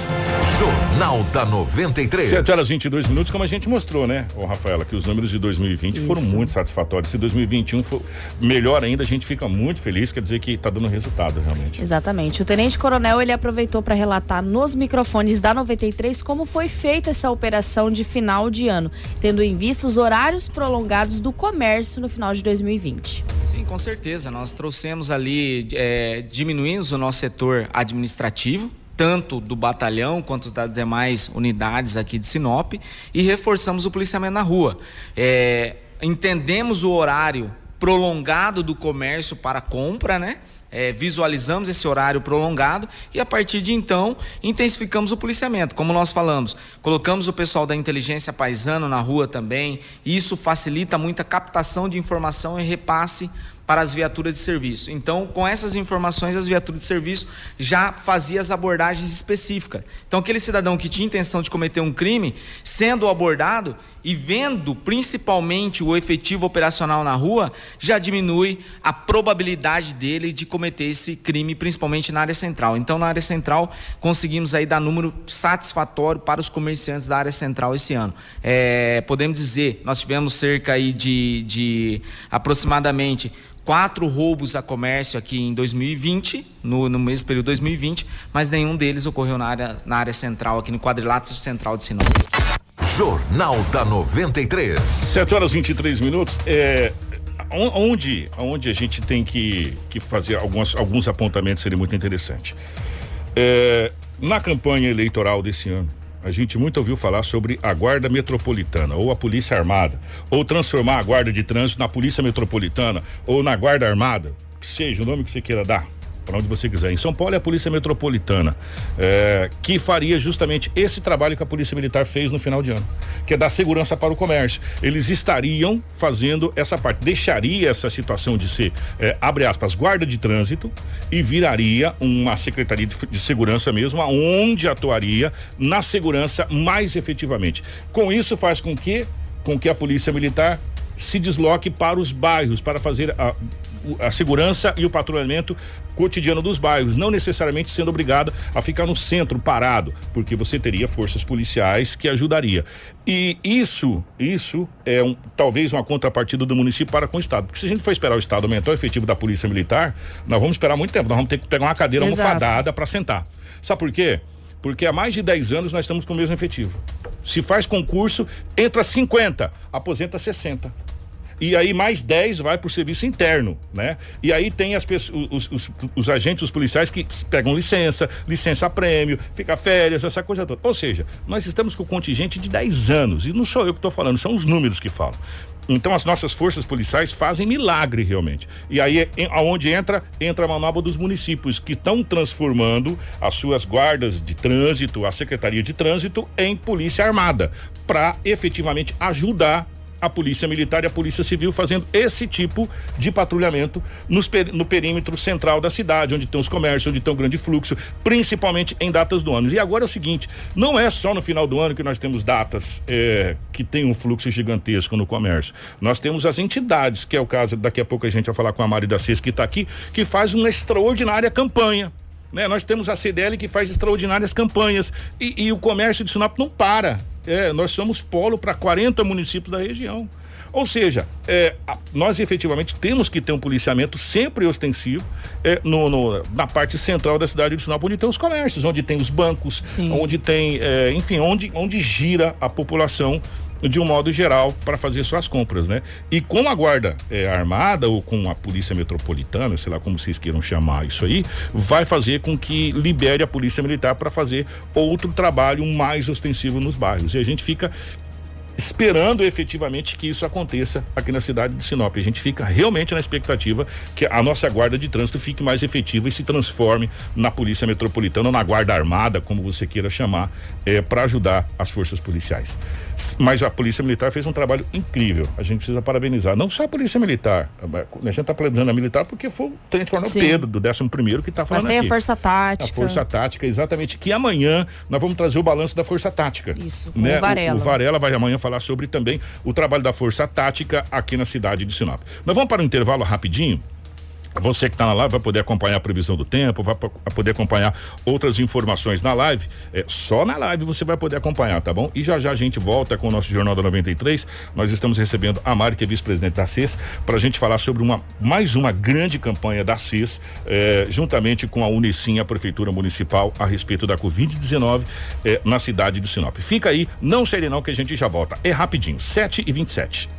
Jornal da 93. 7 horas 22 minutos, como a gente mostrou, né, ô Rafaela, que os números de 2020 Isso. foram muito satisfatórios. Se 2021 for melhor ainda, a gente fica muito feliz, quer dizer que está dando resultado realmente. Exatamente. O Tenente Coronel ele aproveitou para relatar nos microfones da 93 como foi feita essa operação de final de ano, tendo em vista os horários prolongados do comércio no final de 2020. Sim, com certeza. Nós trouxemos ali. É, diminuímos o nosso setor administrativo, tanto do batalhão quanto das demais unidades aqui de Sinop, e reforçamos o policiamento na rua. É, entendemos o horário prolongado do comércio para compra, né? É, visualizamos esse horário prolongado e a partir de então intensificamos o policiamento, como nós falamos, colocamos o pessoal da inteligência paisana na rua também. Isso facilita muito a captação de informação e repasse para as viaturas de serviço. Então, com essas informações, as viaturas de serviço já faziam as abordagens específicas. Então, aquele cidadão que tinha intenção de cometer um crime, sendo abordado, e vendo principalmente o efetivo operacional na rua, já diminui a probabilidade dele de cometer esse crime, principalmente na área central. Então, na área central, conseguimos aí dar número satisfatório para os comerciantes da área central esse ano. É, podemos dizer, nós tivemos cerca aí de, de aproximadamente quatro roubos a comércio aqui em 2020, no, no mesmo período 2020, mas nenhum deles ocorreu na área, na área central, aqui no quadrilátero central de Sinop. Jornal da 93. 7 horas 23 minutos. É, onde, onde a gente tem que, que fazer alguns, alguns apontamentos seria muito interessante. É, na campanha eleitoral desse ano, a gente muito ouviu falar sobre a Guarda Metropolitana ou a Polícia Armada, ou transformar a Guarda de Trânsito na Polícia Metropolitana ou na Guarda Armada, que seja o nome que você queira dar para onde você quiser. Em São Paulo é a Polícia Metropolitana, é, que faria justamente esse trabalho que a Polícia Militar fez no final de ano, que é dar segurança para o comércio. Eles estariam fazendo essa parte, deixaria essa situação de ser, é, abre aspas, guarda de trânsito e viraria uma Secretaria de, de Segurança mesmo, onde atuaria na segurança mais efetivamente. Com isso faz com que, com que a Polícia Militar se desloque para os bairros para fazer a, a segurança e o patrulhamento cotidiano dos bairros, não necessariamente sendo obrigado a ficar no centro parado, porque você teria forças policiais que ajudaria. E isso, isso é um, talvez uma contrapartida do município para com o estado, porque se a gente for esperar o estado aumentar o efetivo da polícia militar, nós vamos esperar muito tempo, nós vamos ter que pegar uma cadeira Exato. almofadada para sentar. Sabe por quê? Porque há mais de 10 anos nós estamos com o mesmo efetivo. Se faz concurso, entra 50, aposenta 60 e aí mais 10 vai para o serviço interno, né? E aí tem as pessoas, os, os, os, agentes, os policiais que pegam licença, licença prêmio, fica férias, essa coisa toda. Ou seja, nós estamos com contingente de 10 anos, e não sou eu que estou falando, são os números que falam. Então as nossas forças policiais fazem milagre realmente. E aí aonde entra entra a manobra dos municípios que estão transformando as suas guardas de trânsito, a Secretaria de Trânsito em polícia armada para efetivamente ajudar a Polícia Militar e a Polícia Civil fazendo esse tipo de patrulhamento nos, no perímetro central da cidade, onde tem os comércios, onde tem um grande fluxo, principalmente em datas do ano. E agora é o seguinte: não é só no final do ano que nós temos datas é, que tem um fluxo gigantesco no comércio. Nós temos as entidades, que é o caso, daqui a pouco a gente vai falar com a Mari da CES que está aqui, que faz uma extraordinária campanha. Né? Nós temos a CDL que faz extraordinárias campanhas e, e o comércio de Sinop não para. É, nós somos polo para 40 municípios da região. Ou seja, é, nós efetivamente temos que ter um policiamento sempre ostensivo é, no, no, na parte central da cidade de Sinop, onde tem os comércios, onde tem os bancos, Sim. onde tem, é, enfim, onde, onde gira a população de um modo geral para fazer suas compras, né? E com a guarda é, armada ou com a polícia metropolitana, sei lá como vocês queiram chamar isso aí, vai fazer com que libere a polícia militar para fazer outro trabalho mais ostensivo nos bairros. E a gente fica esperando efetivamente que isso aconteça aqui na cidade de Sinop. A gente fica realmente na expectativa que a nossa guarda de trânsito fique mais efetiva e se transforme na polícia metropolitana ou na guarda armada, como você queira chamar, é, para ajudar as forças policiais. Mas a polícia militar fez um trabalho incrível. A gente precisa parabenizar. Não só a polícia militar. A gente está parabenizando a militar porque foi o tenente coronel Pedro, do 11 primeiro, que está falando Mas tem aqui. a força tática. A força tática, exatamente. Que amanhã nós vamos trazer o balanço da força tática. Isso, com né? o Varela. O, o Varela vai amanhã falar falar sobre também o trabalho da Força Tática aqui na cidade de Sinop. Nós vamos para um intervalo rapidinho. Você que está na live vai poder acompanhar a previsão do tempo, vai poder acompanhar outras informações na live. É, só na live você vai poder acompanhar, tá bom? E já já a gente volta com o nosso Jornal da 93. Nós estamos recebendo a Mari, que é vice-presidente da CES, para a gente falar sobre uma mais uma grande campanha da CES, é, juntamente com a Unicim, a Prefeitura Municipal, a respeito da Covid-19 é, na cidade de Sinop. Fica aí, não sei não que a gente já volta. É rapidinho, 7 e 27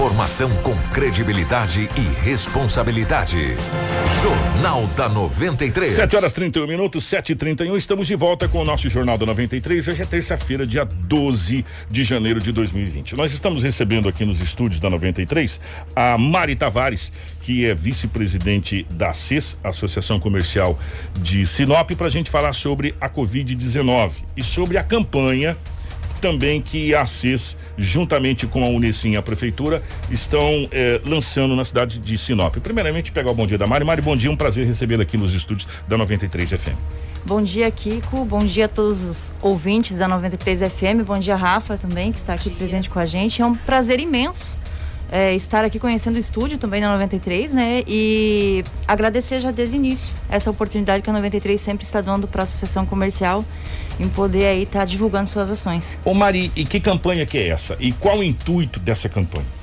Informação com credibilidade e responsabilidade. Jornal da 93. 7 horas 31 minutos, 7 e 31 Estamos de volta com o nosso Jornal da 93. Hoje é terça-feira, dia 12 de janeiro de 2020. Nós estamos recebendo aqui nos estúdios da 93 a Mari Tavares, que é vice-presidente da CES, Associação Comercial de Sinop, para a gente falar sobre a Covid-19 e sobre a campanha também que a CES juntamente com a Unicim e a Prefeitura, estão eh, lançando na cidade de Sinop. Primeiramente, pegar o bom dia da Mari. Mari, bom dia, um prazer recebê-la aqui nos estúdios da 93 FM. Bom dia, Kiko. Bom dia a todos os ouvintes da 93 FM. Bom dia, Rafa, também, que está aqui presente com a gente. É um prazer imenso é, estar aqui conhecendo o estúdio também na 93, né? E agradecer já desde o início essa oportunidade que a 93 sempre está dando para a associação comercial em poder aí estar tá divulgando suas ações. Ô Mari, e que campanha que é essa? E qual o intuito dessa campanha?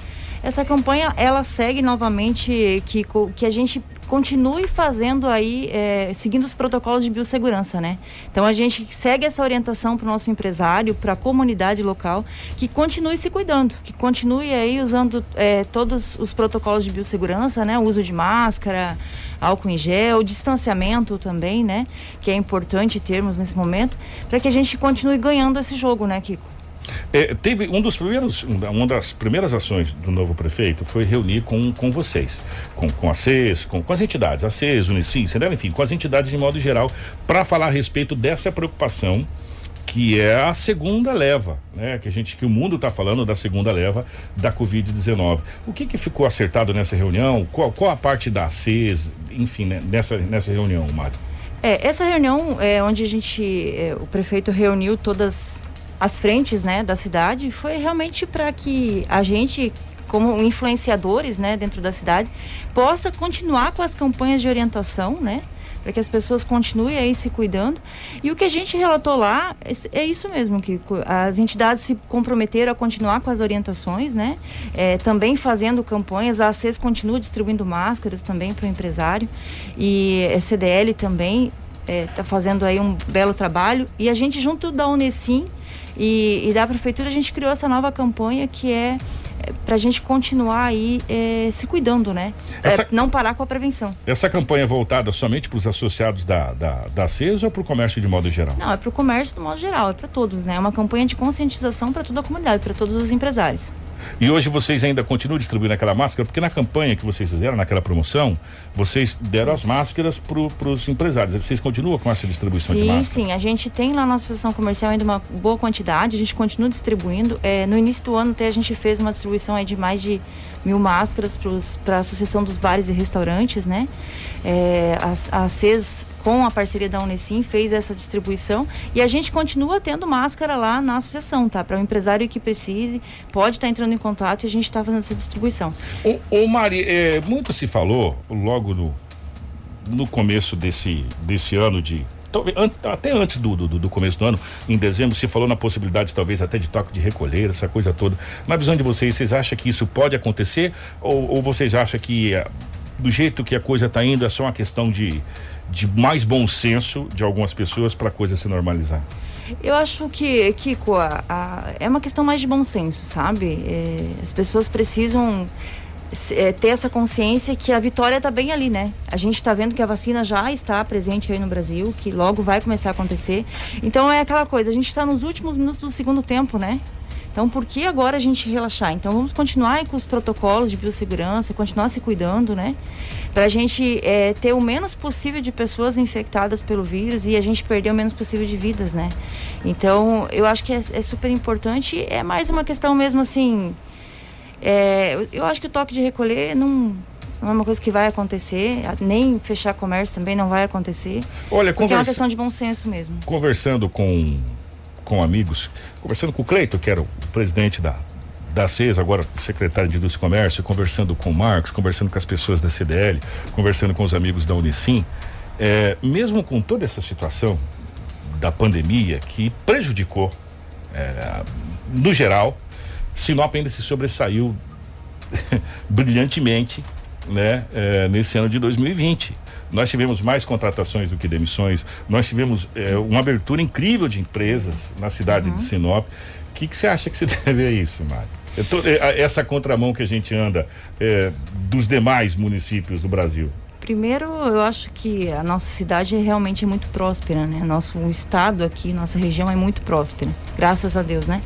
Essa campanha ela segue novamente que que a gente continue fazendo aí, é, seguindo os protocolos de biossegurança, né? Então a gente segue essa orientação para o nosso empresário, para a comunidade local, que continue se cuidando, que continue aí usando é, todos os protocolos de biossegurança, né? O uso de máscara, álcool em gel, distanciamento também, né? Que é importante termos nesse momento, para que a gente continue ganhando esse jogo, né, Kiko? É, teve um dos primeiros, uma das primeiras ações do novo prefeito foi reunir com, com vocês, com, com a CES, com, com as entidades, a CES, Unicim, enfim, com as entidades de modo geral, para falar a respeito dessa preocupação que é a segunda leva, né? Que a gente, que o mundo está falando da segunda leva da Covid-19. O que que ficou acertado nessa reunião? Qual, qual a parte da CES, enfim, né? nessa, nessa reunião, Mário? É, essa reunião é onde a gente, é, o prefeito reuniu todas as frentes né, da cidade foi realmente para que a gente como influenciadores né, dentro da cidade possa continuar com as campanhas de orientação né para que as pessoas continuem aí se cuidando. E o que a gente relatou lá é, é isso mesmo, que as entidades se comprometeram a continuar com as orientações, né? É, também fazendo campanhas, a ACES continua distribuindo máscaras também para o empresário e a CDL também está é, fazendo aí um belo trabalho. E a gente, junto da Unesim, e, e da prefeitura a gente criou essa nova campanha que é, é para a gente continuar aí é, se cuidando, né? Essa, é, não parar com a prevenção. Essa campanha é voltada somente para os associados da, da, da CES ou para o comércio de modo geral? Não, é para o comércio de modo geral, é para todos, né? É uma campanha de conscientização para toda a comunidade, para todos os empresários. E hoje vocês ainda continuam distribuindo aquela máscara, porque na campanha que vocês fizeram, naquela promoção, vocês deram as máscaras para os empresários. Vocês continuam com essa distribuição sim, de máscara? Sim, sim. A gente tem lá na associação comercial ainda uma boa quantidade, a gente continua distribuindo. É, no início do ano até a gente fez uma distribuição de mais de mil máscaras para a Associação dos Bares e Restaurantes, né? É, a, a CES com a parceria da Unesim, fez essa distribuição e a gente continua tendo máscara lá na associação, tá? Para o empresário que precise, pode estar tá entrando em contato e a gente está fazendo essa distribuição. O, o Mari, é, muito se falou logo no, no começo desse, desse ano de até antes do, do, do, começo do ano, em dezembro, se falou na possibilidade, talvez, até de toque de recolher, essa coisa toda. Na visão de vocês, vocês acham que isso pode acontecer? Ou, ou vocês acham que, eh, do jeito que a coisa está indo, é só uma questão de, de mais bom senso de algumas pessoas para a coisa se normalizar? Eu acho que, Kiko, a, a, é uma questão mais de bom senso, sabe? É, as pessoas precisam é, ter essa consciência que a vitória está bem ali, né? A gente está vendo que a vacina já está presente aí no Brasil, que logo vai começar a acontecer. Então é aquela coisa, a gente está nos últimos minutos do segundo tempo, né? Então, por que agora a gente relaxar? Então, vamos continuar com os protocolos de biossegurança, continuar se cuidando, né? Para a gente é, ter o menos possível de pessoas infectadas pelo vírus e a gente perder o menos possível de vidas, né? Então, eu acho que é, é super importante. É mais uma questão mesmo assim. É, eu acho que o toque de recolher não não é uma coisa que vai acontecer, nem fechar comércio também não vai acontecer. Olha, conversa... é uma questão de bom senso mesmo. Conversando com com amigos, conversando com o Cleito, que era o presidente da, da CES, agora secretário de Indústria e Comércio, conversando com o Marcos, conversando com as pessoas da CDL, conversando com os amigos da Unicim, é, mesmo com toda essa situação da pandemia que prejudicou, é, no geral, Sinop ainda se sobressaiu brilhantemente né, é, nesse ano de 2020. Nós tivemos mais contratações do que demissões, nós tivemos é, uma abertura incrível de empresas na cidade uhum. de Sinop. O que, que você acha que se deve a isso, Mário? É, essa contramão que a gente anda é, dos demais municípios do Brasil. Primeiro, eu acho que a nossa cidade é realmente é muito próspera, né? Nosso estado aqui, nossa região é muito próspera, graças a Deus, né?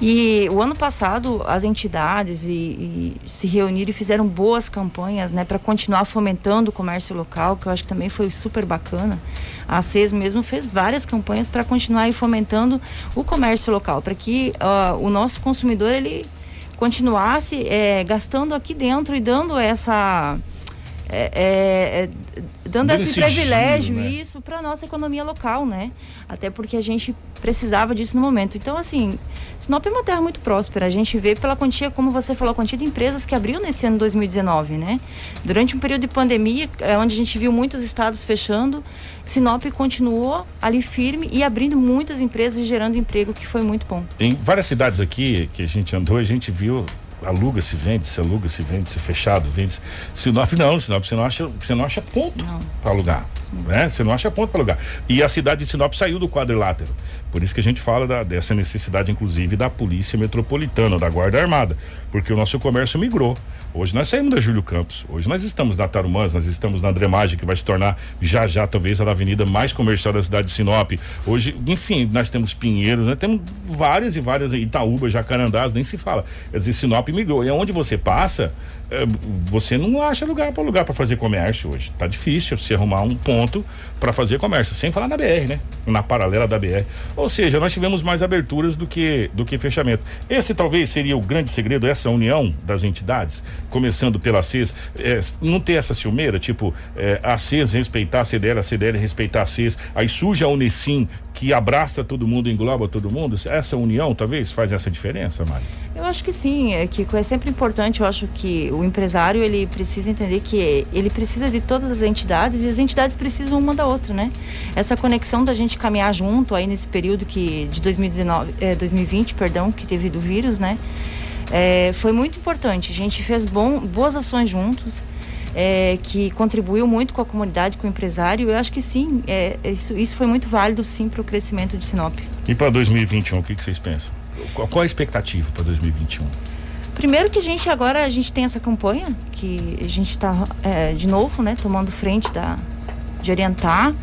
E o ano passado as entidades e, e se reuniram e fizeram boas campanhas, né, para continuar fomentando o comércio local, que eu acho que também foi super bacana. A CES mesmo fez várias campanhas para continuar fomentando o comércio local, para que uh, o nosso consumidor ele continuasse é, gastando aqui dentro e dando essa é, é, é dando esse, esse privilégio giro, né? isso para nossa economia local, né? Até porque a gente precisava disso no momento. Então, assim, Sinop é uma terra muito próspera. A gente vê pela quantia, como você falou, a quantia de empresas que abriu nesse ano 2019, né? Durante um período de pandemia, é onde a gente viu muitos estados fechando, Sinop continuou ali firme e abrindo muitas empresas e gerando emprego, que foi muito bom. Em várias cidades aqui que a gente andou, a gente viu aluga, se vende, se aluga, se vende, se fechado, vende. -se. Sinop não, Sinop você não acha, você não acha ponto para alugar, né? Você não acha ponto para alugar. E a cidade de Sinop saiu do quadrilátero. Por isso que a gente fala da, dessa necessidade, inclusive, da polícia metropolitana, da guarda armada, porque o nosso comércio migrou. Hoje nós saímos da Júlio Campos. Hoje nós estamos na Tarumãs, nós estamos na Andremagem, que vai se tornar já já talvez a avenida mais comercial da cidade de Sinop. Hoje, enfim, nós temos Pinheiros, nós temos várias e várias Itaúba, Jacarandás, nem se fala. Quer dizer, Sinop migrou. E onde você passa, é, você não acha lugar para lugar para fazer comércio hoje. Tá difícil você arrumar um ponto para fazer comércio, sem falar na BR, né? Na paralela da BR. Ou seja, nós tivemos mais aberturas do que do que fechamento. Esse talvez seria o grande segredo, essa união das entidades, começando pela CES, é, não ter essa ciumeira, tipo, é, a CES respeitar a CDL, a CDL respeitar a CES, aí surge a Unicim que abraça todo mundo, engloba todo mundo. Essa união talvez faz essa diferença, Mari? Eu acho que sim, é, Kiko. É sempre importante, eu acho que o empresário ele precisa entender que ele precisa de todas as entidades e as entidades precisam uma da outra, né? Essa conexão da gente caminhar junto aí nesse período que de 2019, é, 2020, perdão, que teve do vírus, né? É, foi muito importante. A gente fez bom, boas ações juntos. É, que contribuiu muito com a comunidade, com o empresário. Eu acho que sim, é, isso, isso foi muito válido sim para o crescimento de Sinop. E para 2021, o que, que vocês pensam? Qual, qual a expectativa para 2021? Primeiro que a gente agora a gente tem essa campanha que a gente está é, de novo, né, tomando frente da de orientar.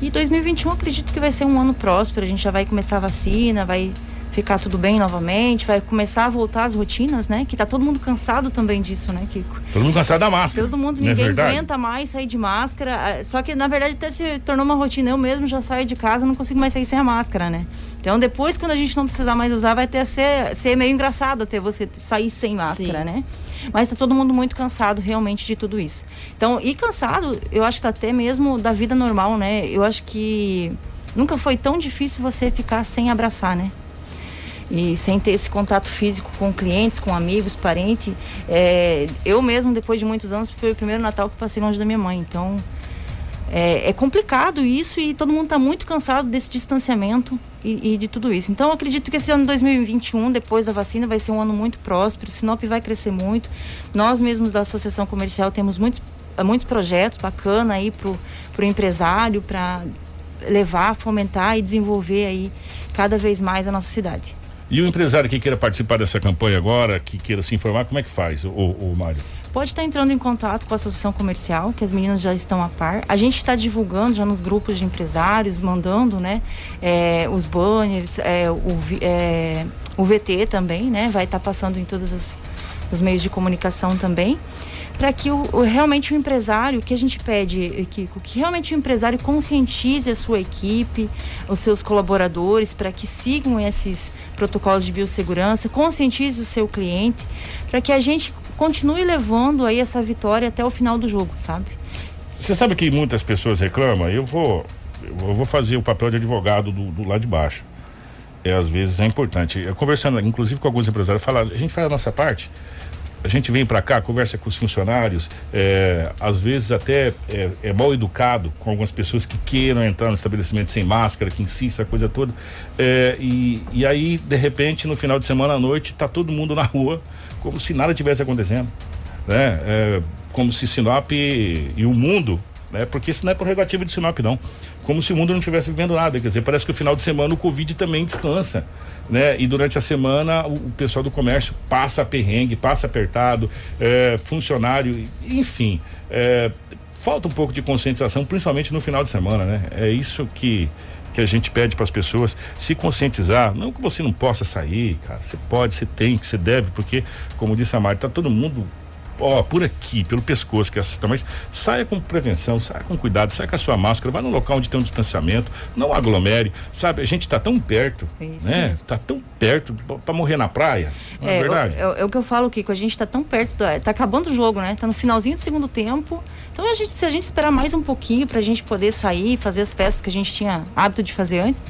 E 2021 acredito que vai ser um ano próspero. A gente já vai começar a vacina, vai ficar tudo bem novamente, vai começar a voltar às rotinas, né? Que tá todo mundo cansado também disso, né, Kiko? Todo mundo cansado da máscara. Todo mundo, ninguém é aguenta mais sair de máscara. Ah, só que, na verdade, até se tornou uma rotina. Eu mesmo já saio de casa, não consigo mais sair sem a máscara, né? Então, depois, quando a gente não precisar mais usar, vai ter ser, ser meio engraçado até você sair sem máscara, Sim. né? Mas tá todo mundo muito cansado realmente de tudo isso. Então, e cansado, eu acho que tá até mesmo da vida normal, né? Eu acho que nunca foi tão difícil você ficar sem abraçar, né? E sem ter esse contato físico com clientes, com amigos, parentes. É, eu mesmo, depois de muitos anos, foi o primeiro Natal que passei longe da minha mãe. Então, é, é complicado isso e todo mundo está muito cansado desse distanciamento e, e, de tudo isso. Então, acredito que esse ano 2021, depois da vacina, vai ser um ano muito próspero. Sinop vai crescer muito. Nós mesmos da Associação Comercial temos muitos, muitos projetos bacanas aí para o empresário, para levar, fomentar e desenvolver aí cada vez mais a nossa cidade. E o empresário que queira participar dessa campanha agora, que queira se informar, como é que faz, o, o Mário? Pode estar entrando em contato com a associação comercial, que as meninas já estão a par. A gente está divulgando já nos grupos de empresários, mandando, né, é, os banners, é, o, é, o VT também, né, vai estar passando em todos os, os meios de comunicação também para que o, o, realmente o empresário, que a gente pede, Kiko, que realmente o empresário conscientize a sua equipe, os seus colaboradores, para que sigam esses protocolos de biossegurança, conscientize o seu cliente, para que a gente continue levando aí essa vitória até o final do jogo, sabe? Você sabe que muitas pessoas reclamam, eu vou eu vou fazer o papel de advogado do, do lado de baixo. É, às vezes é importante. Eu, conversando, inclusive, com alguns empresários, falar, a gente faz a nossa parte, a gente vem para cá, conversa com os funcionários, é, às vezes até é, é, mal educado com algumas pessoas que queiram entrar no estabelecimento sem máscara, que insista, a coisa toda. É, e, e aí, de repente, no final de semana à noite, tá todo mundo na rua, como se nada tivesse acontecendo. Né? É, como se Sinop e, e o mundo né? Porque isso não é prerrogativa de Sinop, não. Como se o mundo não estivesse vivendo nada. Quer dizer, parece que o final de semana o Covid também descansa, né? E durante a semana o, o pessoal do comércio passa perrengue, passa apertado, é, funcionário, enfim. É, falta um pouco de conscientização, principalmente no final de semana, né? É isso que que a gente pede para as pessoas se conscientizar, não que você não possa sair, cara, você pode, você tem, que você deve, porque como disse a Mari, tá todo mundo ó, por aqui, pelo pescoço, que é essa mas saia com prevenção, saia com cuidado, saia com a sua máscara, vai num local onde tem um distanciamento, não aglomere, sabe? A gente tá tão perto, Isso né? mesmo. Tá tão perto pra morrer na praia, não é, verdade? É, é o que eu falo, Kiko. A gente tá tão perto, da, tá acabando o jogo, né? Tá no finalzinho do segundo tempo. Então, a gente, se a gente esperar mais um pouquinho pra gente poder sair, fazer as festas que a gente tinha hábito de fazer antes,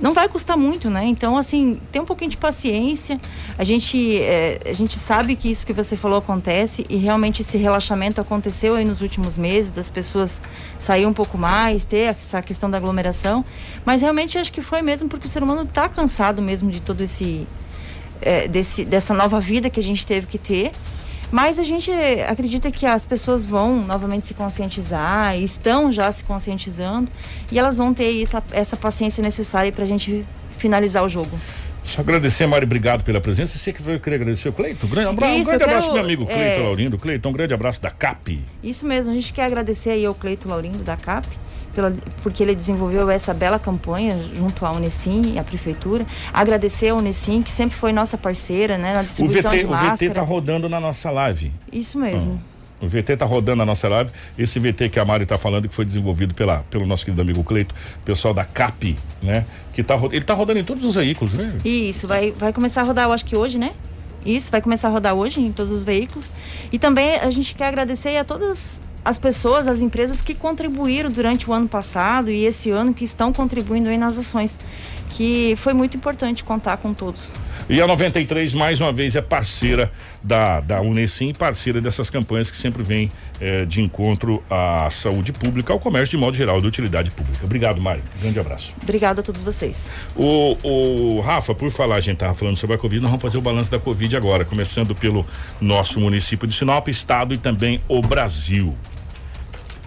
não vai custar muito, né? Então, assim, tem um pouquinho de paciência. A gente, é, a gente sabe que isso que você falou acontece e realmente esse relaxamento aconteceu aí nos últimos meses, das pessoas sair um pouco mais, ter essa questão da aglomeração. Mas realmente acho que foi mesmo porque o ser humano tá cansado mesmo de todo esse é, desse, dessa nova vida que a gente teve que ter. Mas a gente acredita que as pessoas vão novamente se conscientizar, estão já se conscientizando, e elas vão ter essa, essa paciência necessária para a gente finalizar o jogo. Só agradecer, Mari, obrigado pela presença. Você que veio querer agradecer o Cleiton. Grande, um grande Isso, abraço, quero, meu amigo é, Cleiton Laurindo. Cleiton, um grande abraço da CAP. Isso mesmo, a gente quer agradecer aí ao Cleito Laurindo da CAP, pela, porque ele desenvolveu essa bela campanha junto à Unesim e à Prefeitura. Agradecer à Unesim, que sempre foi nossa parceira né, na O distribuição VT, de o. VT tá rodando na nossa live. Isso mesmo. O VT tá rodando na nossa live. Esse VT que a Mari tá falando, que foi desenvolvido pela, pelo nosso querido amigo Cleito, pessoal da CAP, né? Que tá, ele tá rodando em todos os veículos, né? Isso, vai, vai começar a rodar, eu acho que hoje, né? Isso, vai começar a rodar hoje em todos os veículos. E também a gente quer agradecer a todas as pessoas, as empresas que contribuíram durante o ano passado e esse ano que estão contribuindo aí nas ações. Que foi muito importante contar com todos. E a 93, mais uma vez, é parceira da, da Unesim, parceira dessas campanhas que sempre vem eh, de encontro à saúde pública, ao comércio de modo geral, de utilidade pública. Obrigado, Mari. Grande abraço. Obrigada a todos vocês. O, o Rafa, por falar, a gente tava falando sobre a Covid, nós vamos fazer o balanço da Covid agora, começando pelo nosso município de Sinop, estado e também o Brasil.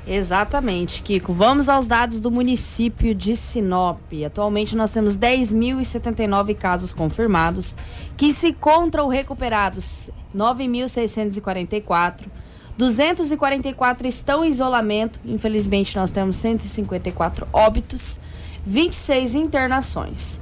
Exatamente, Kiko. Vamos aos dados do município de Sinop. Atualmente nós temos 10.079 casos confirmados, que se encontram recuperados 9.644. 244 estão em isolamento. Infelizmente, nós temos 154 óbitos, 26 internações.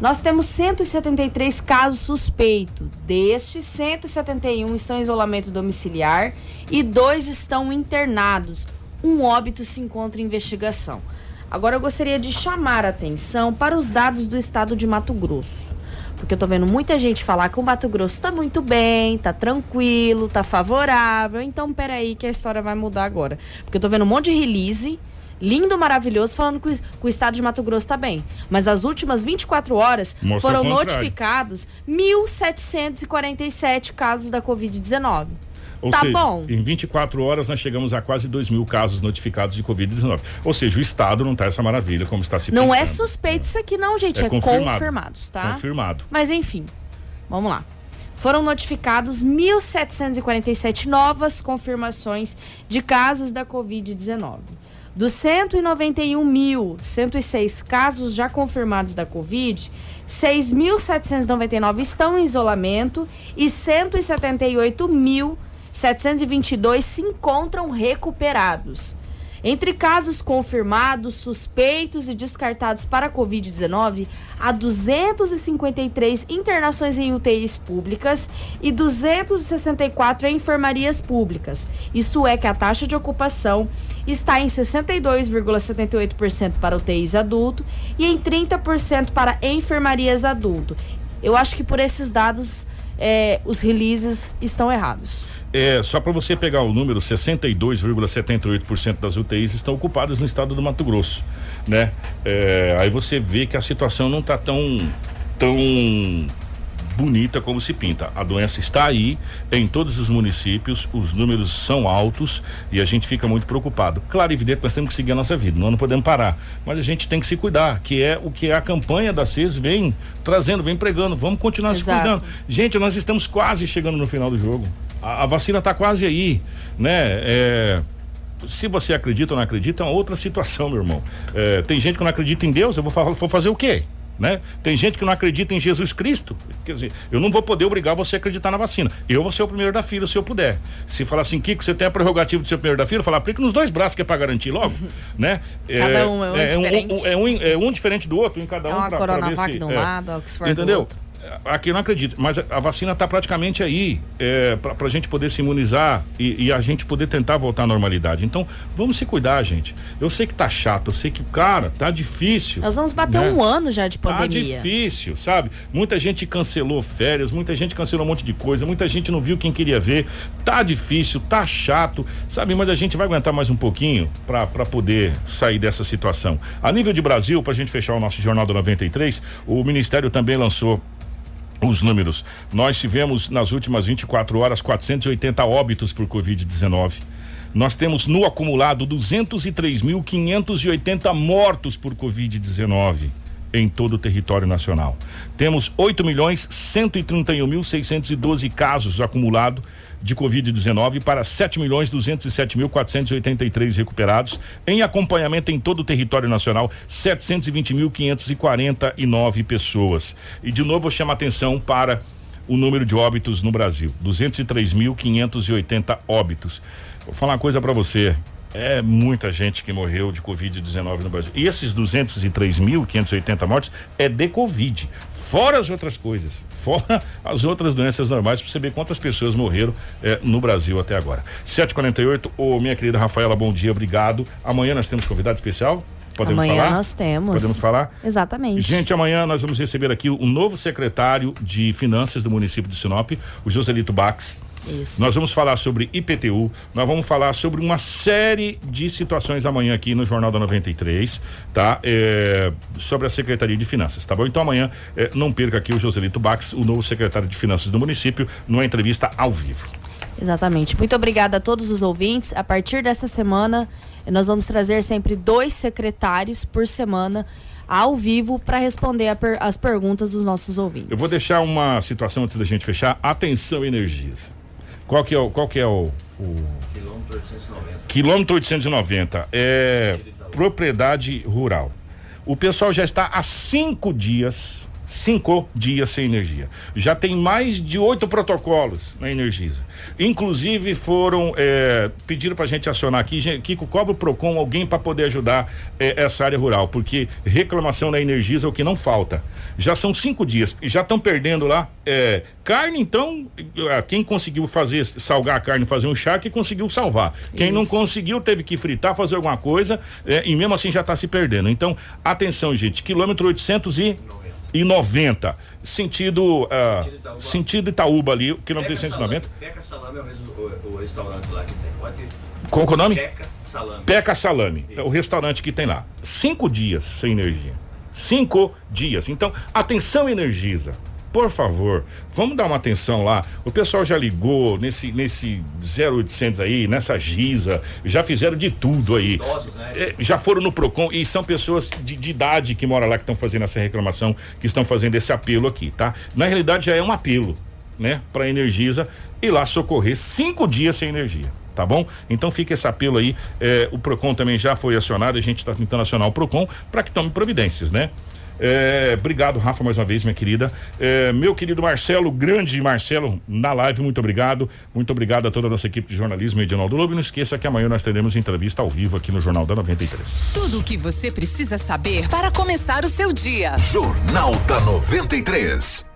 Nós temos 173 casos suspeitos. Destes, 171 estão em isolamento domiciliar e dois estão internados. Um óbito se encontra em investigação. Agora eu gostaria de chamar a atenção para os dados do estado de Mato Grosso. Porque eu tô vendo muita gente falar que o Mato Grosso tá muito bem, tá tranquilo, tá favorável. Então, peraí que a história vai mudar agora. Porque eu tô vendo um monte de release, lindo, maravilhoso, falando que o, estado de Mato Grosso tá bem. Mas as últimas 24 horas Mostra foram notificados 1.747 casos da Covid-19. Ou Tá seja, bom. em 24 horas nós chegamos a quase 2 mil casos notificados de Covid-19. Ou seja, o estado não tá essa maravilha como está se Não é pintando. suspeito isso aqui, não, gente. É É, confirmado. confirmados, tá? Confirmado. Mas enfim, vamos lá. Foram notificados 1.747 novas confirmações de casos da Covid-19. Dos 191.106 casos já confirmados da Covid, 6.799 estão em isolamento e 178.722 se encontram recuperados. Entre casos confirmados, suspeitos e descartados para a Covid-19, há 253 internações em UTIs públicas e 264 em enfermarias públicas. Isto é que a taxa de ocupação está em 62,78% para UTIs adulto e em 30% para enfermarias adulto. Eu acho que por esses dados, eh, os releases estão errados. É, só para você pegar o número, 62,78% das UTIs estão ocupadas no estado do Mato Grosso, né? É, aí você vê que a situação não tá tão tão bonita como se pinta. A doença está aí em todos os municípios, os números são altos e a gente fica muito preocupado. Claro evidente, nós temos que seguir a nossa vida, nós não podemos parar, mas a gente tem que se cuidar, que é o que a campanha da CES vem trazendo, vem pregando. Vamos continuar se Exato. cuidando. Gente, nós estamos quase chegando no final do jogo. A, a vacina está quase aí, né? É, se você acredita ou não acredita, é uma outra situação, meu irmão. É, tem gente que não acredita em Deus, eu vou, vou fazer o quê? Né? Tem gente que não acredita em Jesus Cristo. Quer dizer, eu não vou poder obrigar você a acreditar na vacina. Eu vou ser o primeiro da fila se eu puder. Se falar assim, Kiko, você tem a prerrogativa de ser o primeiro da fila, falar, aplica nos dois braços que é para garantir logo, né? Cada um é um diferente. é um, é um diferente do outro, em cada É um uma pra ver Coronavac se- de um é. lado, a Oxford do Entendeu? outro. Aqui eu não acredito, mas a, a vacina está praticamente aí é, para a gente poder se imunizar e, e, a gente poder tentar voltar à normalidade. Então, vamos se cuidar, gente. Eu sei que tá chato, eu sei que, cara, tá difícil. Nós vamos bater né? um ano já de pandemia. Tá difícil, sabe? Muita gente cancelou férias, muita gente cancelou um monte de coisa, muita gente não viu quem queria ver. Tá difícil, tá chato, sabe? Mas a gente vai aguentar mais um pouquinho para poder sair dessa situação. A nível de Brasil, para a gente fechar o nosso Jornal do 93, o Ministério também lançou os números. Nós tivemos nas últimas 24 horas 480 óbitos por Covid-19. Nós temos no acumulado 203.580 mortos por Covid-19 em todo o território nacional. Temos 8 milhões 131.612 casos acumulados de Covid-19 para 7 milhões 207 mil 483 recuperados. Em acompanhamento em todo o território nacional, 720 mil 549 pessoas. E de novo eu chamo a atenção para o número de óbitos no Brasil: 203.580 óbitos. Vou falar uma coisa para você. É muita gente que morreu de Covid-19 no Brasil. E esses 203.580 mortes é de Covid. Fora as outras coisas, fora as outras doenças normais, para você ver quantas pessoas morreram eh, no Brasil até agora. 748, ô minha querida Rafaela, bom dia, obrigado. Amanhã nós temos convidado especial. Podemos amanhã falar? nós temos. Podemos falar? Exatamente. Gente, amanhã nós vamos receber aqui o novo secretário de Finanças do município de Sinop, o Joselito Bax. Isso. Nós vamos falar sobre IPTU, nós vamos falar sobre uma série de situações amanhã aqui no Jornal da 93, tá? É, sobre a Secretaria de Finanças, tá bom? Então amanhã é, não perca aqui o Joselito Bax, o novo secretário de Finanças do município, numa entrevista ao vivo. Exatamente. Muito obrigada a todos os ouvintes. A partir dessa semana, nós vamos trazer sempre dois secretários por semana ao vivo para responder per as perguntas dos nossos ouvintes. Eu vou deixar uma situação antes da gente fechar. Atenção, energias. Qual que é o. Qual que é o, o... Quilômetro 890. Quilômetro 890. É propriedade rural. O pessoal já está há cinco dias, cinco dias sem energia. Já tem mais de oito protocolos na Energisa. Inclusive foram é, pediram para a gente acionar aqui, Kiko cobra o Procon alguém para poder ajudar é, essa área rural, porque reclamação na Energisa é o que não falta. Já são cinco dias e já estão perdendo lá é, carne. Então quem conseguiu fazer salgar a carne, fazer um charque conseguiu salvar. Quem Isso. não conseguiu teve que fritar, fazer alguma coisa e mesmo assim já está se perdendo. Então atenção, gente, quilômetro 800 e e 90. Sentido, uh, sentido, Itaúba. sentido Itaúba ali, quilômetro 190. Peca Salame é o, o, o, restaurante lá que tem. Pode... Qual é o nome? Peca Salame. Peca Salame. É o restaurante que tem lá. Cinco dias sem energia. Cinco dias. Então, atenção, Energisa por favor, vamos dar uma atenção lá. O pessoal já ligou nesse nesse 0800 aí, nessa Giza, já fizeram de tudo aí. Idosos, né? é, já foram no Procon e são pessoas de, de idade que moram lá que estão fazendo essa reclamação, que estão fazendo esse apelo aqui, tá? Na realidade já é um apelo, né, para Energisa ir lá socorrer cinco dias sem energia tá bom? Então fica esse apelo aí. É, o PROCON também já foi acionado, a gente está tentando acionar o PROCON para que tome providências, né? É, obrigado, Rafa, mais uma vez, minha querida. É, meu querido Marcelo, grande Marcelo, na live, muito obrigado. Muito obrigado a toda a nossa equipe de jornalismo e Edinaldo Lobo. E não esqueça que amanhã nós teremos entrevista ao vivo aqui no Jornal da 93. Tudo o que você precisa saber para começar o seu dia. Jornal da 93.